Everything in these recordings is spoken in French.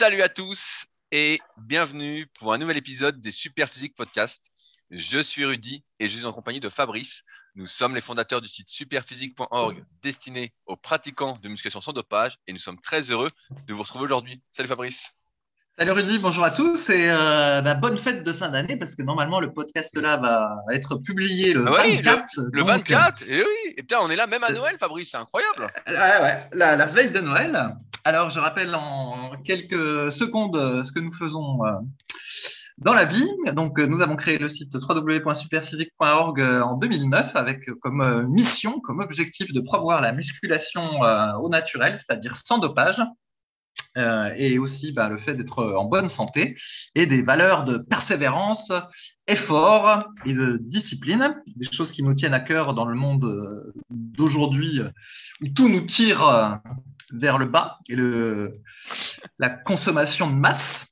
Salut à tous et bienvenue pour un nouvel épisode des Super Physique Podcast. Je suis Rudy et je suis en compagnie de Fabrice. Nous sommes les fondateurs du site superphysique.org destiné aux pratiquants de musculation sans dopage et nous sommes très heureux de vous retrouver aujourd'hui. Salut Fabrice. Salut Rudy, bonjour à tous et euh, bah, bonne fête de fin d'année parce que normalement le podcast là va être publié le 24. Ah le, 24, et oui, et putain on est là même à Noël Fabrice, c'est incroyable. Euh, ouais, la, veille de Noël. Alors je rappelle en quelques secondes euh, ce que nous faisons dans la vie. Donc nous avons créé le site www.superphysique.org en 2009 avec comme mission, comme objectif de promouvoir la musculation au naturel, c'est-à-dire sans dopage. Euh, et aussi bah, le fait d'être en bonne santé et des valeurs de persévérance, effort et de discipline, des choses qui nous tiennent à cœur dans le monde euh, d'aujourd'hui où tout nous tire euh, vers le bas et le, la consommation de masse.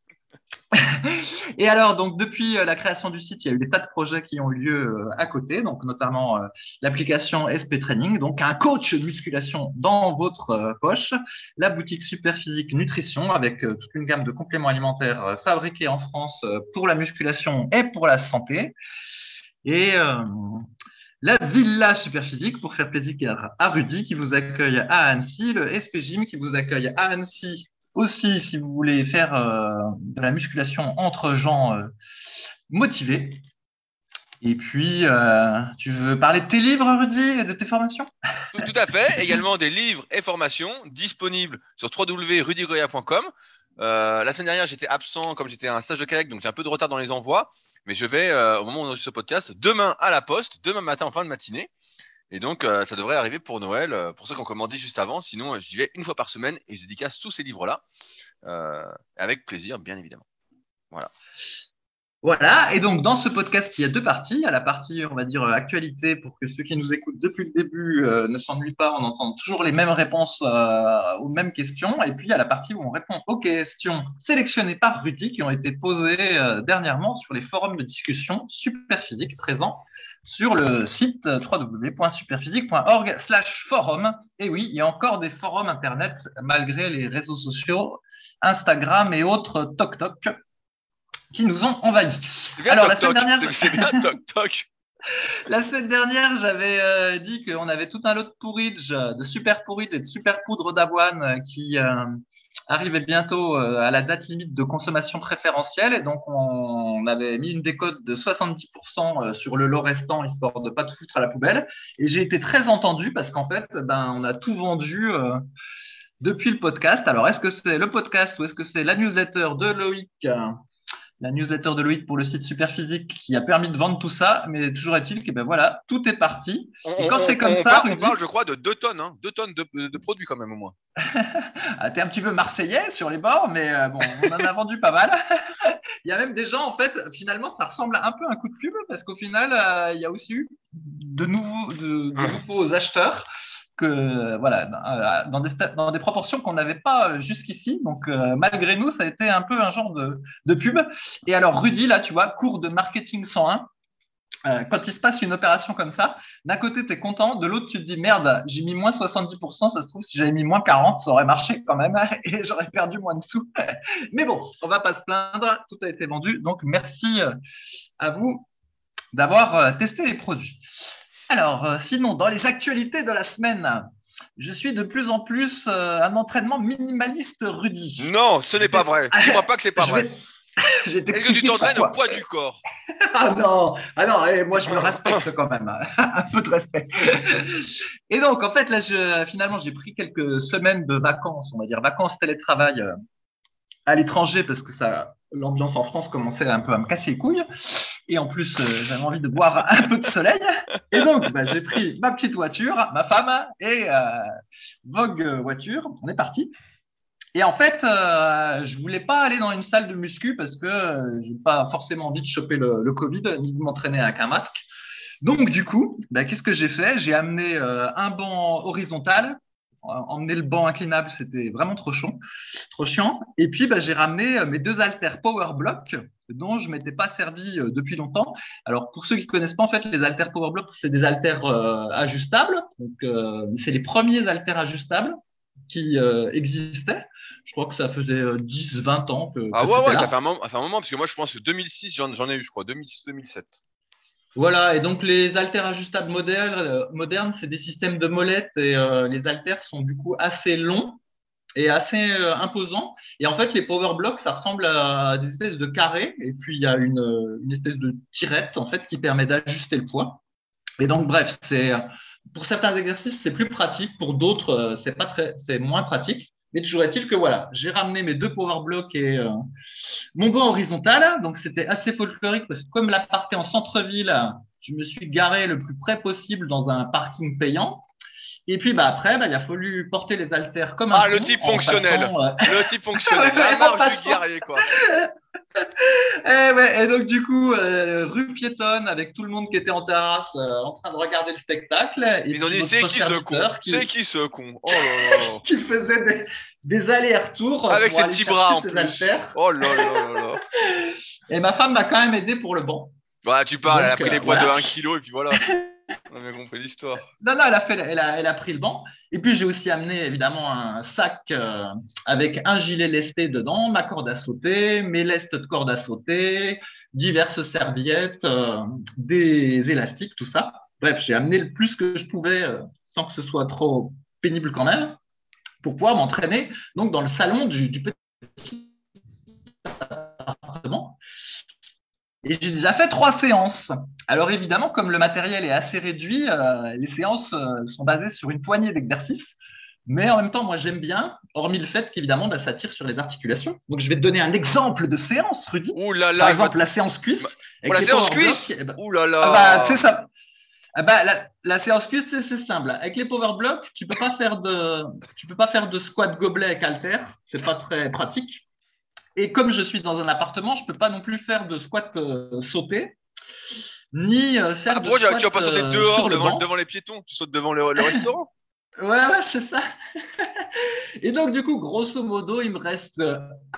Et alors, donc, depuis euh, la création du site, il y a eu des tas de projets qui ont eu lieu euh, à côté, donc notamment euh, l'application SP Training, donc un coach de musculation dans votre poche, la boutique Superphysique Nutrition avec toute une gamme de compléments alimentaires fabriqués en France pour la musculation et pour la santé, et la Villa Superphysique pour faire plaisir à Rudy qui vous accueille à Annecy, le SP Gym qui vous accueille à Annecy aussi, si vous voulez faire euh, de la musculation entre gens euh, motivés. Et puis, euh, tu veux parler de tes livres, Rudy, et de tes formations? Tout, à fait. Également des livres et formations disponibles sur www.rudygoya.com. la semaine dernière, j'étais absent comme j'étais un stage de kayak, donc j'ai un peu de retard dans les envois. Mais je vais, au moment où on enregistre ce podcast, demain à la poste, demain matin en fin de matinée. Et donc, euh, ça devrait arriver pour Noël, euh, pour ceux qui ont juste avant. Sinon, euh, j'y vais une fois par semaine et je dédicace tous ces livres-là. avec plaisir, bien évidemment. Voilà. Voilà, et donc dans ce podcast, il y a deux parties. Il y a la partie, on va dire, actualité pour que ceux qui nous écoutent depuis le début ne s'ennuient pas, on entend toujours les mêmes réponses aux mêmes questions. Et puis il y a la partie où on répond aux questions sélectionnées par Rudy qui ont été posées dernièrement sur les forums de discussion super physiques présents sur le site www.superphysique.org/forum. Et oui, il y a encore des forums internet malgré les réseaux sociaux, Instagram et autres toc-toc qui nous ont envahis. Alors, la semaine dernière, La semaine dernière, j'avais euh, dit qu'on avait tout un lot de porridge, de super porridge et de super poudre d'avoine qui, euh, arrivait bientôt euh, à la date limite de consommation préférentielle et donc on, avait mis une décote de 70% euh, sur le lot restant histoire de pas tout foutre à la poubelle et j'ai été très entendu parce qu'en fait ben on a tout vendu euh, depuis le podcast. Alors est-ce que c'est le podcast ou est-ce que c'est la newsletter de Loïc? La newsletter de Loïc pour le site Superphysique qui a permis de vendre tout ça, mais toujours est-il que ben voilà, tout est parti. et quand c'est comme ça, on parle, je crois, de 2 tonnes, hein, deux tonnes de, produits quand même au moins. ah, T'es un petit peu marseillais sur les bords, mais euh, bon, on en a vendu pas mal. il y a même des gens, en fait, finalement, ça ressemble un peu à un coup de pub parce qu'au final, euh, il y a aussi eu de nouveaux, de nouveaux acheteurs voilà dans des, dans des proportions qu'on n'avait pas euh, jusqu'ici. Donc euh, malgré nous, ça a été un peu un genre de, pub. Et alors Rudy, là, tu vois, cours de marketing 101. Euh, quand il se passe une opération comme ça, d'un côté, tu es content, de l'autre, tu te dis merde, j'ai mis moins 70%, ça se trouve, si j'avais mis moins 40, ça aurait marché quand même et j'aurais perdu moins de sous. Mais bon, on va pas se plaindre, tout a été vendu. Donc merci à vous d'avoir testé les produits. Alors, euh, sinon, dans les actualités de la semaine, je suis de plus en plus euh, un entraînement minimaliste Rudy. Non, ce n'est pas vrai. Je ne crois pas que c'est pas vrai. Est-ce que tu t'entraînes au poids du corps? Ah non, ah non eh, moi je me respecte quand même, un peu de respect. Et donc en fait là, je, finalement j'ai pris quelques semaines de vacances, on va dire vacances télétravail euh, à l'étranger parce que ça l'ambiance en France commençait un peu à me casser les couilles. Et en plus, euh, j'avais envie de boire un peu de soleil. Et donc, bah, j'ai pris ma petite voiture, ma femme et euh, Vogue voiture. On est parti. Et en fait, euh, je voulais pas aller dans une salle de muscu parce que euh, j'ai pas forcément envie de choper le, Covid ni de m'entraîner avec un masque. Donc, du coup, bah, qu'est-ce que j'ai fait? J'ai amené un banc horizontal emmener le banc inclinable, c'était vraiment trop chiant. Trop chiant. Et puis, bah, j'ai ramené mes deux haltères Power Block dont je m'étais pas servi euh, depuis longtemps. Alors, pour ceux qui connaissent pas, en fait, les haltères Power Block, c'est des haltères euh, ajustables. Donc, c'est les premiers haltères ajustables. qui euh, existait. Je crois que ça faisait 10-20 ans que. Ah que ouais, ça fait, un moment, ça fait un moment, parce que moi je pense que 2006, j'en ai eu, je crois, 2006-2007. Voilà, et donc les haltères ajustables modernes, euh, modernes c'est des systèmes de molettes et euh, les haltères sont du coup assez longs et assez euh, imposants. Et en fait, les power blocks, ça ressemble à des espèces de carrés et puis il y a une, une espèce de tirette en fait qui permet d'ajuster le poids. Et donc bref, c'est pour certains exercices c'est plus pratique, pour d'autres euh, c'est pas très, c'est moins pratique. Mais toujours est-il que voilà, j'ai ramené mes deux power blocks et euh, mon banc horizontal, donc c'était assez folklorique parce que comme l'appart est en centre-ville, je me suis garé le plus près possible dans un parking payant. Et puis bah après, bah, il a fallu porter les haltères comme un Ah, le con type fonctionnel. passant, euh, Le type fonctionnel, la marche du guerrier, quoi. et, ouais, et donc du coup, euh, rue piétonne avec tout le monde qui était en terrasse euh, en train de regarder le spectacle. Et Ils ont dit, c'est qui ce con qui, C'est qui ce con Oh là là qui faisait des, des allers-retours Avec ses petits bras en plus. haltères. Oh là là là là Et ma femme m'a quand même aidé pour le banc. Voilà, tu parles, elle a pris euh, les poids voilà. de 1 kg et puis voilà. On a bien compris l'histoire. Non, non, elle a, fait, elle, a, elle a pris le banc. Et puis, j'ai aussi amené évidemment un sac euh, avec un gilet lesté dedans, ma corde à sauter, mes lestes de corde à sauter, diverses serviettes, euh, des élastiques, tout ça. Bref, j'ai amené le plus que je pouvais euh, sans que ce soit trop pénible quand même pour pouvoir m'entraîner donc dans le salon du, du petit appartement. Et j'ai déjà fait trois séances. Alors évidemment, comme le matériel est assez réduit, euh, les séances euh, sont basées sur une poignée d'exercices. Mais en même temps, moi j'aime bien, hormis le fait qu'évidemment, bah, ça tire sur les articulations. Donc je vais te donner un exemple de séance, Rudy. Ouh là là Par exemple, la séance cuisse. Bah, la séance cuisse Ouh là ah bah, là ça. Ah bah, la, la séance cuisse, c'est c'est simple. Avec les power blocks, tu peux pas faire de, tu peux pas faire de squat gobelet avec halter. C'est pas très pratique. Et comme je suis dans un appartement, je peux pas non plus faire de squat euh, sauté, ni euh, faire Ah, de squat tu vas pas sauter euh, dehors le devant, devant les piétons Tu sautes devant le, le restaurant? Ouais, ouais, c'est ça. Et donc, du coup, grosso modo, il me reste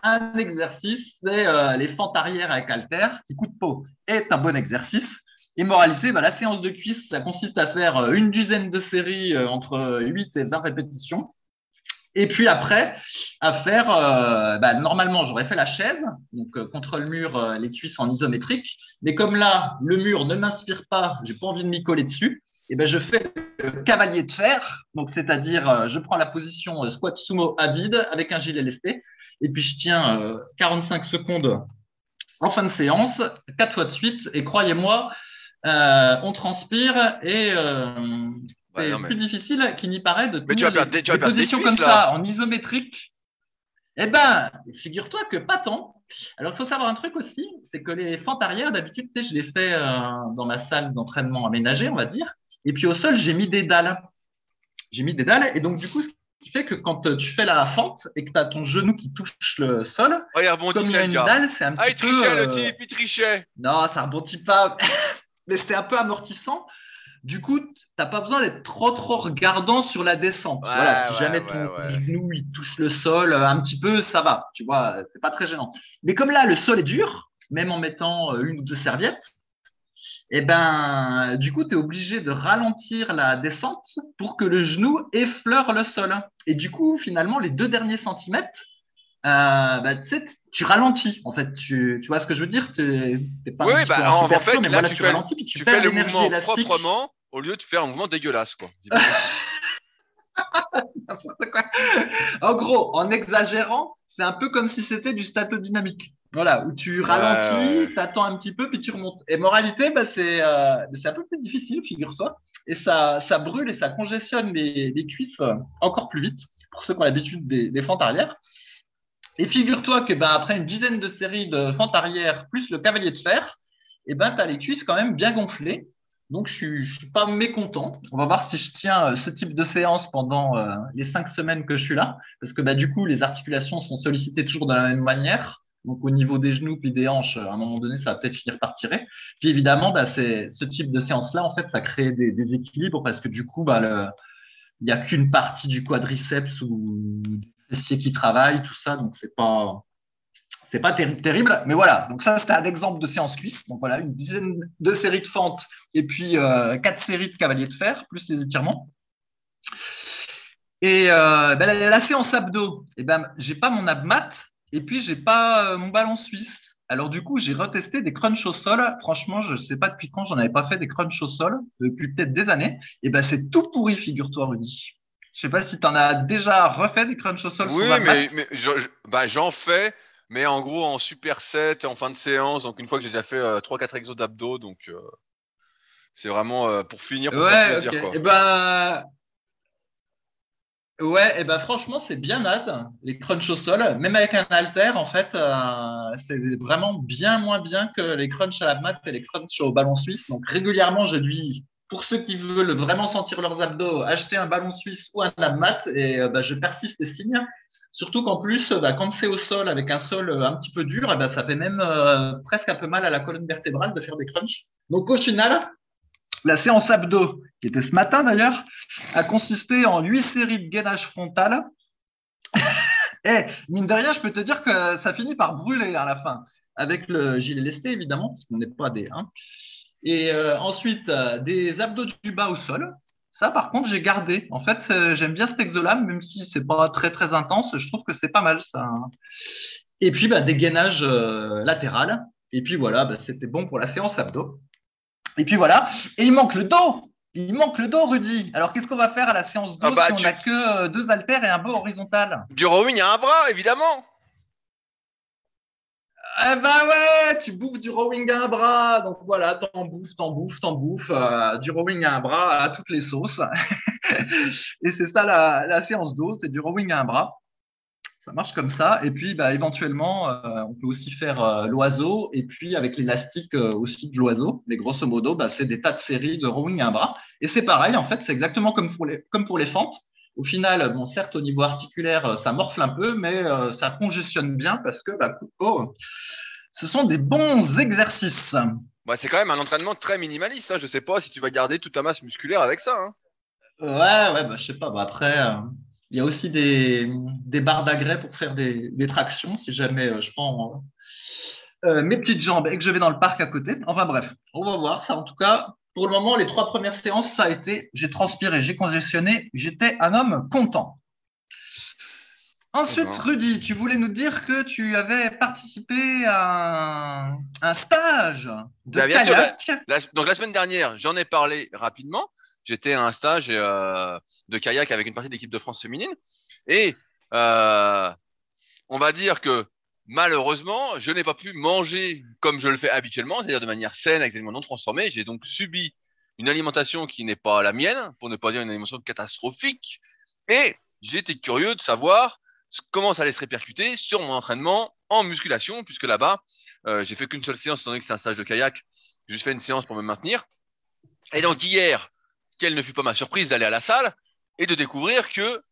un exercice, c'est euh, les fentes arrière avec halter, qui coup de peau est un bon exercice. Et moralité, bah, la séance de cuisse, ça consiste à faire une dizaine de séries euh, entre 8 et 20 répétitions. Et puis après, à faire, euh, bah, normalement, j'aurais fait la chaise, donc euh, contre le mur, euh, les cuisses en isométrique. Mais comme là, le mur ne m'inspire pas, j'ai pas envie de m'y coller dessus, et ben je fais le cavalier de fer, donc c'est-à-dire je prends la position squat sumo à vide avec un gilet lesté, et puis je tiens euh, 45 secondes en fin de séance, quatre fois de suite, et croyez-moi, on transpire et Bah, c'est mais- plus difficile qu'il n'y paraît de Mais tu vas perdre les- tu vas perdre des positions cuisses, comme là. ça en isométrique. Eh ben, figure-toi que pas tant. Alors, il faut savoir un truc aussi, c'est que les fentes arrière, d'habitude, tu sais, je les fais euh, dans ma salle d'entraînement aménagée, on va dire. Et puis au sol, j'ai mis des dalles. J'ai mis des dalles, et donc du coup, ce qui fait que quand tu fais la fente et que tu as ton genou qui touche le sol, Oh, il comme il y a le une dalle, c'est un Ah, il petit peu. trichait euh, le type, il trichait non, ça rebondit pas. Mais c'est un peu amortissant. Du coup, t'as pas besoin d'être trop trop regardant sur la descente. Ouais, voilà, si ouais, jamais ton ouais. genou il touche le sol euh, un petit peu, ça va. Tu vois, euh, c'est pas très gênant. Mais comme là, le sol est dur, même en mettant euh, une ou deux serviettes, et ben, du coup, tu es obligé de ralentir la descente pour que le genou effleure le sol. Et du coup, finalement, les deux derniers centimètres, euh, bah, tu sais, tu ralentis. En fait, tu, tu vois ce que je veux dire? Tu pas Oui, bah, en- fait, chaud, là, voilà, tu tu fais- ralentis, puis tu, fais le mouvement élastique. proprement au lieu de faire un mouvement dégueulasse, quoi. En gros, en exagérant, c'est un peu comme si c'était du statodynamique. Voilà, où tu ralentis, t'attends un petit peu, puis tu remontes. Et moralité, bah, c'est euh, un peu plus difficile, figure-toi. Et ça, ça brûle et ça congestionne les, les cuisses encore plus vite, pour ceux qui ont l'habitude des, des fentes arrière. Et figure-toi que bah, après une dizaine de séries de fentes arrière, plus le cavalier de fer, et ben, tu as les cuisses quand même bien gonflées. Donc, je je suis pas mécontent. On va voir si je tiens euh, ce type de séance pendant euh, les cinq semaines que je suis là. Parce que bah, du coup, les articulations sont sollicitées toujours de la même manière. Donc, au niveau des genoux puis des hanches, à un moment donné, ça va peut-être finir par tirer. Puis évidemment, bah, ce type de séance-là, en fait, ça crée des, des équilibres parce que du coup, il n'y a qu'une partie du quadriceps ou fessier qui travaille, tout ça. Donc, c'est pas, pas terri- terrible. Mais voilà. Donc, ça, c'était un exemple de séance cuisse. Donc, voilà, une dizaine de séries de fentes et puis euh, quatre séries de cavaliers de fer, plus les étirements. Et euh, ben, la, séance abdo, et ben, j'ai pas mon abmat et puis j'ai pas euh, mon ballon suisse. Alors du coup, j'ai retesté des crunchs au sol. Franchement, je sais pas depuis quand j'en avais pas fait des crunchs au sol, depuis peut-être des années. Et ben c'est tout pourri, figure-toi, Rudy. Je sais pas si tu en as déjà refait des crunchs au sol. Oui, sur mais, mais je- bah, j'en fais, mais en gros en superset en fin de séance. Donc une fois que j'ai déjà fait euh, 3-4 exos d'abdos, donc euh, c'est vraiment euh, pour finir pour se faire Ouais, plaisir ok. quoi. Et ben, ouais, et ben franchement, c'est bien naze, les crunchs au sol. Même avec un halter, en fait, euh, c'est vraiment bien moins bien que les crunchs à la mat et les crunchs au ballon suisse. Donc régulièrement, je dis, pour ceux qui veulent vraiment sentir leurs abdos, acheter un ballon suisse ou un abmat et euh, bah, je persiste et signe. Surtout qu'en plus, bah, quand c'est au sol avec un sol euh, un petit peu dur, eh ben, ça fait même euh, presque un peu mal à la colonne vertébrale de faire des crunchs. Donc au final, la séance abdo, qui était ce matin d'ailleurs, a consisté en huit séries de gainage frontal. Et mine de rien, je peux te dire que ça finit par brûler à la fin, avec le gilet lesté évidemment, parce qu'on n'est pas des. Hein. Et euh, ensuite, euh, des abdos du bas au sol. Ça, par contre, j'ai gardé. En fait, c'est- j'aime bien cet exo-là, même si c'est pas très très intense. Je trouve que c'est pas mal ça. Et puis, bah, des gainages euh, latérales. Et puis voilà, bah, c'était bon pour la séance abdo. Et puis voilà. Et il manque le dos. Il manque le dos, Rudy. Alors, qu'est-ce qu'on va faire à la séance dos Ah bah, si on tu- n'a que euh, deux haltères et un dos horizontal? Du rowing à un bras, évidemment. Eh ben ouais, tu bouffes du rowing à un bras. Donc voilà, t'en bouffes, t'en bouffes, t'en bouffes. euh, du rowing à un bras à toutes les sauces. et c'est ça la, la séance d'eau, c'est du rowing à un bras. Ça marche comme ça. Et puis, bah, éventuellement, euh, on peut aussi faire euh, l'oiseau. Et puis, avec l'élastique euh, aussi de l'oiseau. Mais grosso modo, bah, c'est des tas de séries de rowing à un bras. Et c'est pareil, en fait, c'est exactement comme pour les, comme pour les fentes. Au final, bon, certes, au niveau articulaire, euh, ça morfle un peu, mais euh, ça congestionne bien parce que, bah, coup de peau, ce sont des bons exercices. Bah, c'est quand même un entraînement très minimaliste. Hein. Je sais pas si tu vas garder toute ta masse musculaire avec ça. Hein. Ouais, ouais, bah, je sais pas. Bah, après, euh, il y a aussi des, des barres d'agrès pour faire des, des tractions si jamais euh, je prends euh, mes petites jambes et que je vais dans le parc à côté. Enfin bref, on va voir ça. En tout cas, pour le moment, les trois premières séances, ça a été, j'ai transpiré, j'ai congestionné, j'étais un homme content. Ensuite. Rudy, tu voulais nous dire que tu avais participé à un, un stage de Bah, bien sûr, kayak. La- donc la semaine dernière, j'en ai parlé rapidement. J'étais à un stage euh, de kayak avec une partie de l'équipe de France féminine. Et euh, on va dire que malheureusement, je n'ai pas pu manger comme je le fais habituellement, c'est-à-dire de manière saine, avec des non transformés. J'ai donc subi une alimentation qui n'est pas la mienne, pour ne pas dire une alimentation catastrophique. Et j'étais curieux de savoir comment ça allait se répercuter sur mon entraînement en musculation, puisque là-bas, euh, j'ai fait qu'une seule séance, étant donné que c'est un stage de kayak. J'ai juste fait une séance pour me maintenir. Et donc hier, quelle ne fut pas ma surprise d'aller à la salle et de découvrir que,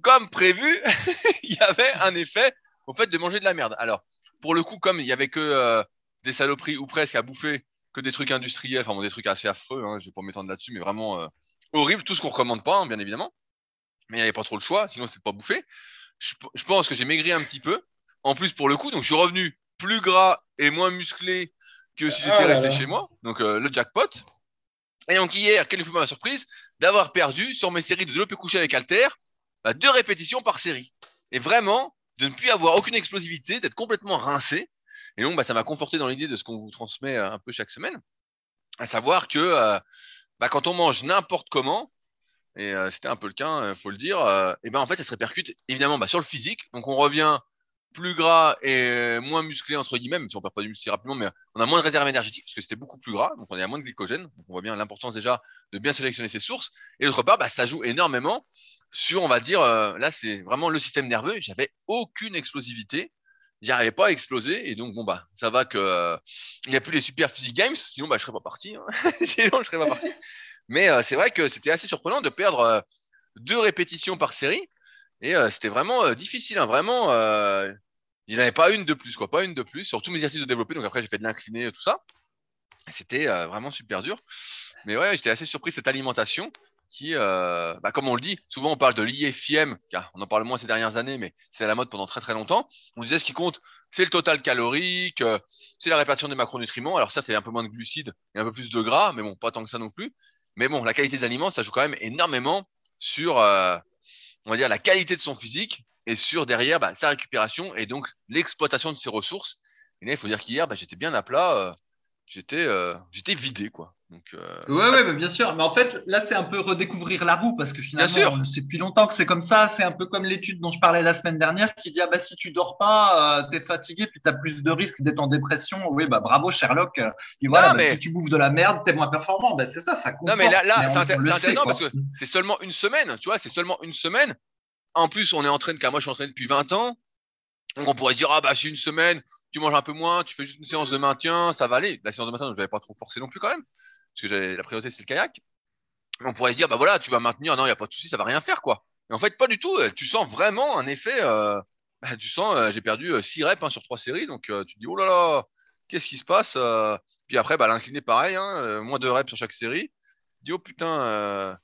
comme prévu, il y avait un effet au fait de manger de la merde. Alors, pour le coup, comme il y avait que euh, des saloperies ou presque à bouffer, que des trucs industriels, enfin bon, des trucs assez affreux, hein, je vais pas m'étendre là-dessus, mais vraiment euh, horrible, tout ce qu'on recommande pas, hein, bien évidemment. Mais il n'y avait pas trop le choix, sinon c'était pas bouffé. Je, je pense que j'ai maigri un petit peu. En plus, pour le coup, donc je suis revenu plus gras et moins musclé que si j'étais Ah resté là. chez moi. Donc euh, le jackpot. Et donc hier, quelle fut ma surprise d'avoir perdu sur mes séries de développé couché avec Alter bah, deux répétitions par série. Et vraiment, de ne plus avoir aucune explosivité, d'être complètement rincé. Et donc, bah, ça m'a conforté dans l'idée de ce qu'on vous transmet euh, un peu chaque semaine. À savoir que euh, bah, quand on mange n'importe comment, et euh, c'était un peu le cas, euh, faut le dire, et ben en fait, ça se répercute évidemment bah, sur le physique. Donc on revient plus gras et moins musclé entre guillemets, même si on perd pas du muscle rapidement, mais on a moins de réserve énergétique parce que c'était beaucoup plus gras, donc on a moins de glycogène. Donc on voit bien l'importance déjà de bien sélectionner ses sources. Et d'autre part, bah, ça joue énormément sur, on va dire, euh, là c'est vraiment le système nerveux. J'avais aucune explosivité, j'arrivais pas à exploser, et donc bon bah ça va que euh, il n'y a plus les super physique games, sinon bah je serais pas parti, hein. sinon je serais pas parti. Mais euh, c'est vrai que c'était assez surprenant de perdre euh, deux répétitions par série. Et euh, c'était vraiment euh, difficile, hein, vraiment. Il n'y en avait pas une de plus, quoi, pas une de plus. Sur tous mes exercices de développer, donc après j'ai fait de l'incliné, tout ça. C'était vraiment super dur. Mais ouais, j'étais assez surpris de cette alimentation qui, euh, bah, comme on le dit, souvent on parle de l'IFIM, on en parle moins ces dernières années, mais c'est à la mode pendant très très longtemps. On disait ce qui compte, c'est le total calorique, euh, c'est la répartition des macronutriments. Alors ça, c'est un peu moins de glucides et un peu plus de gras, mais bon, pas tant que ça non plus. Mais bon, la qualité des aliments, ça joue quand même énormément sur, euh, on va dire, la qualité de son physique et sur derrière bah, sa récupération et donc l'exploitation de ses ressources. Et là, il faut dire qu'hier, bah, j'étais bien à plat, j'étais vidé quoi. Donc, euh, Ouais, ouais, mais bien sûr. Mais en fait, là, c'est un peu redécouvrir la roue parce que finalement, sait depuis longtemps que c'est comme ça. C'est un peu comme l'étude dont je parlais la semaine dernière qui dit ah bah si tu dors pas, euh, t'es fatigué, puis t'as plus de risques d'être en dépression. Oui, bah bravo Sherlock. Euh, Et voilà, Non, bah, mais- si tu bouffes de la merde, t'es moins performant. Bah c'est ça, ça compte. Non, mais là, c'est c'est intéressant parce que c'est seulement une semaine, tu vois, c'est seulement une semaine. En plus, on est en train de, car moi je suis entraîné depuis 20 ans. Donc on pourrait dire, ah bah c'est une semaine, tu manges un peu moins, tu fais juste une séance de maintien, ça va aller. La séance de maintien, donc j'avais pas trop forcé non plus quand même, parce que la priorité c'est le kayak. On pourrait se dire, bah voilà, tu vas maintenir, non, il y a pas de souci, ça va rien faire quoi. Mais en fait, pas du tout. euh, Tu sens vraiment un effet. euh, bah, tu sens, euh, j'ai perdu 6 reps hein, sur trois séries, donc tu te dis, oh là là, qu'est-ce qui se passe Puis après, bah, l'incliné pareil, hein, moins de reps sur chaque série. Tu dis, oh putain.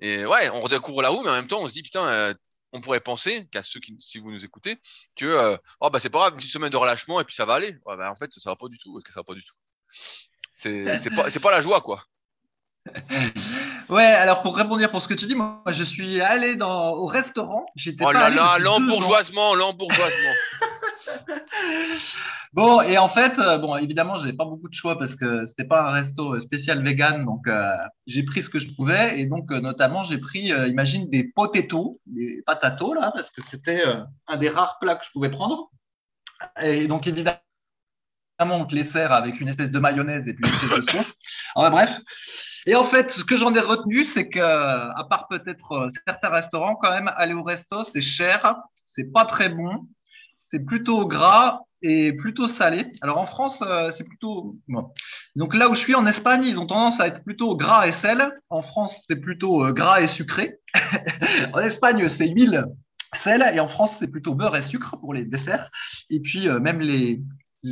Et ouais, on redécouvre la roue, mais en même temps, on se dit, putain, on pourrait penser, qu'à ceux qui, si vous nous écoutez, que oh bah c'est pas grave, une petite semaine de relâchement et puis ça va aller. Bah, en fait, ça va pas du tout. Ça va pas du tout. C'est c'est pas c'est pas la joie quoi. Ouais, alors pour répondre pour ce que tu dis, moi je suis allé dans, au restaurant. J'étais Oh là là, l'embourgeoisement, l'embourgeoisement. Bon, et en fait, euh, bon, évidemment, j'avais pas beaucoup de choix parce que c'était pas un resto euh, spécial vegan, donc euh, j'ai pris ce que je pouvais et donc euh, notamment j'ai pris, euh, imagine des potatoes, des patatos là, parce que c'était un des rares plats que je pouvais prendre. Et donc évidemment, on les sert avec une espèce de mayonnaise et puis une espèce de sauce. Bref. Et en fait, ce que j'en ai retenu, c'est que, à part peut-être euh, certains restaurants, quand même, aller au resto, c'est cher, c'est pas très bon, c'est plutôt gras et plutôt salé. Alors en France, euh, c'est plutôt. Donc là où je suis en Espagne, ils ont tendance à être plutôt gras et sel. En France, c'est plutôt euh, gras et sucré. en Espagne, c'est huile, sel, et en France, c'est plutôt beurre et sucre pour les desserts. Et puis même les,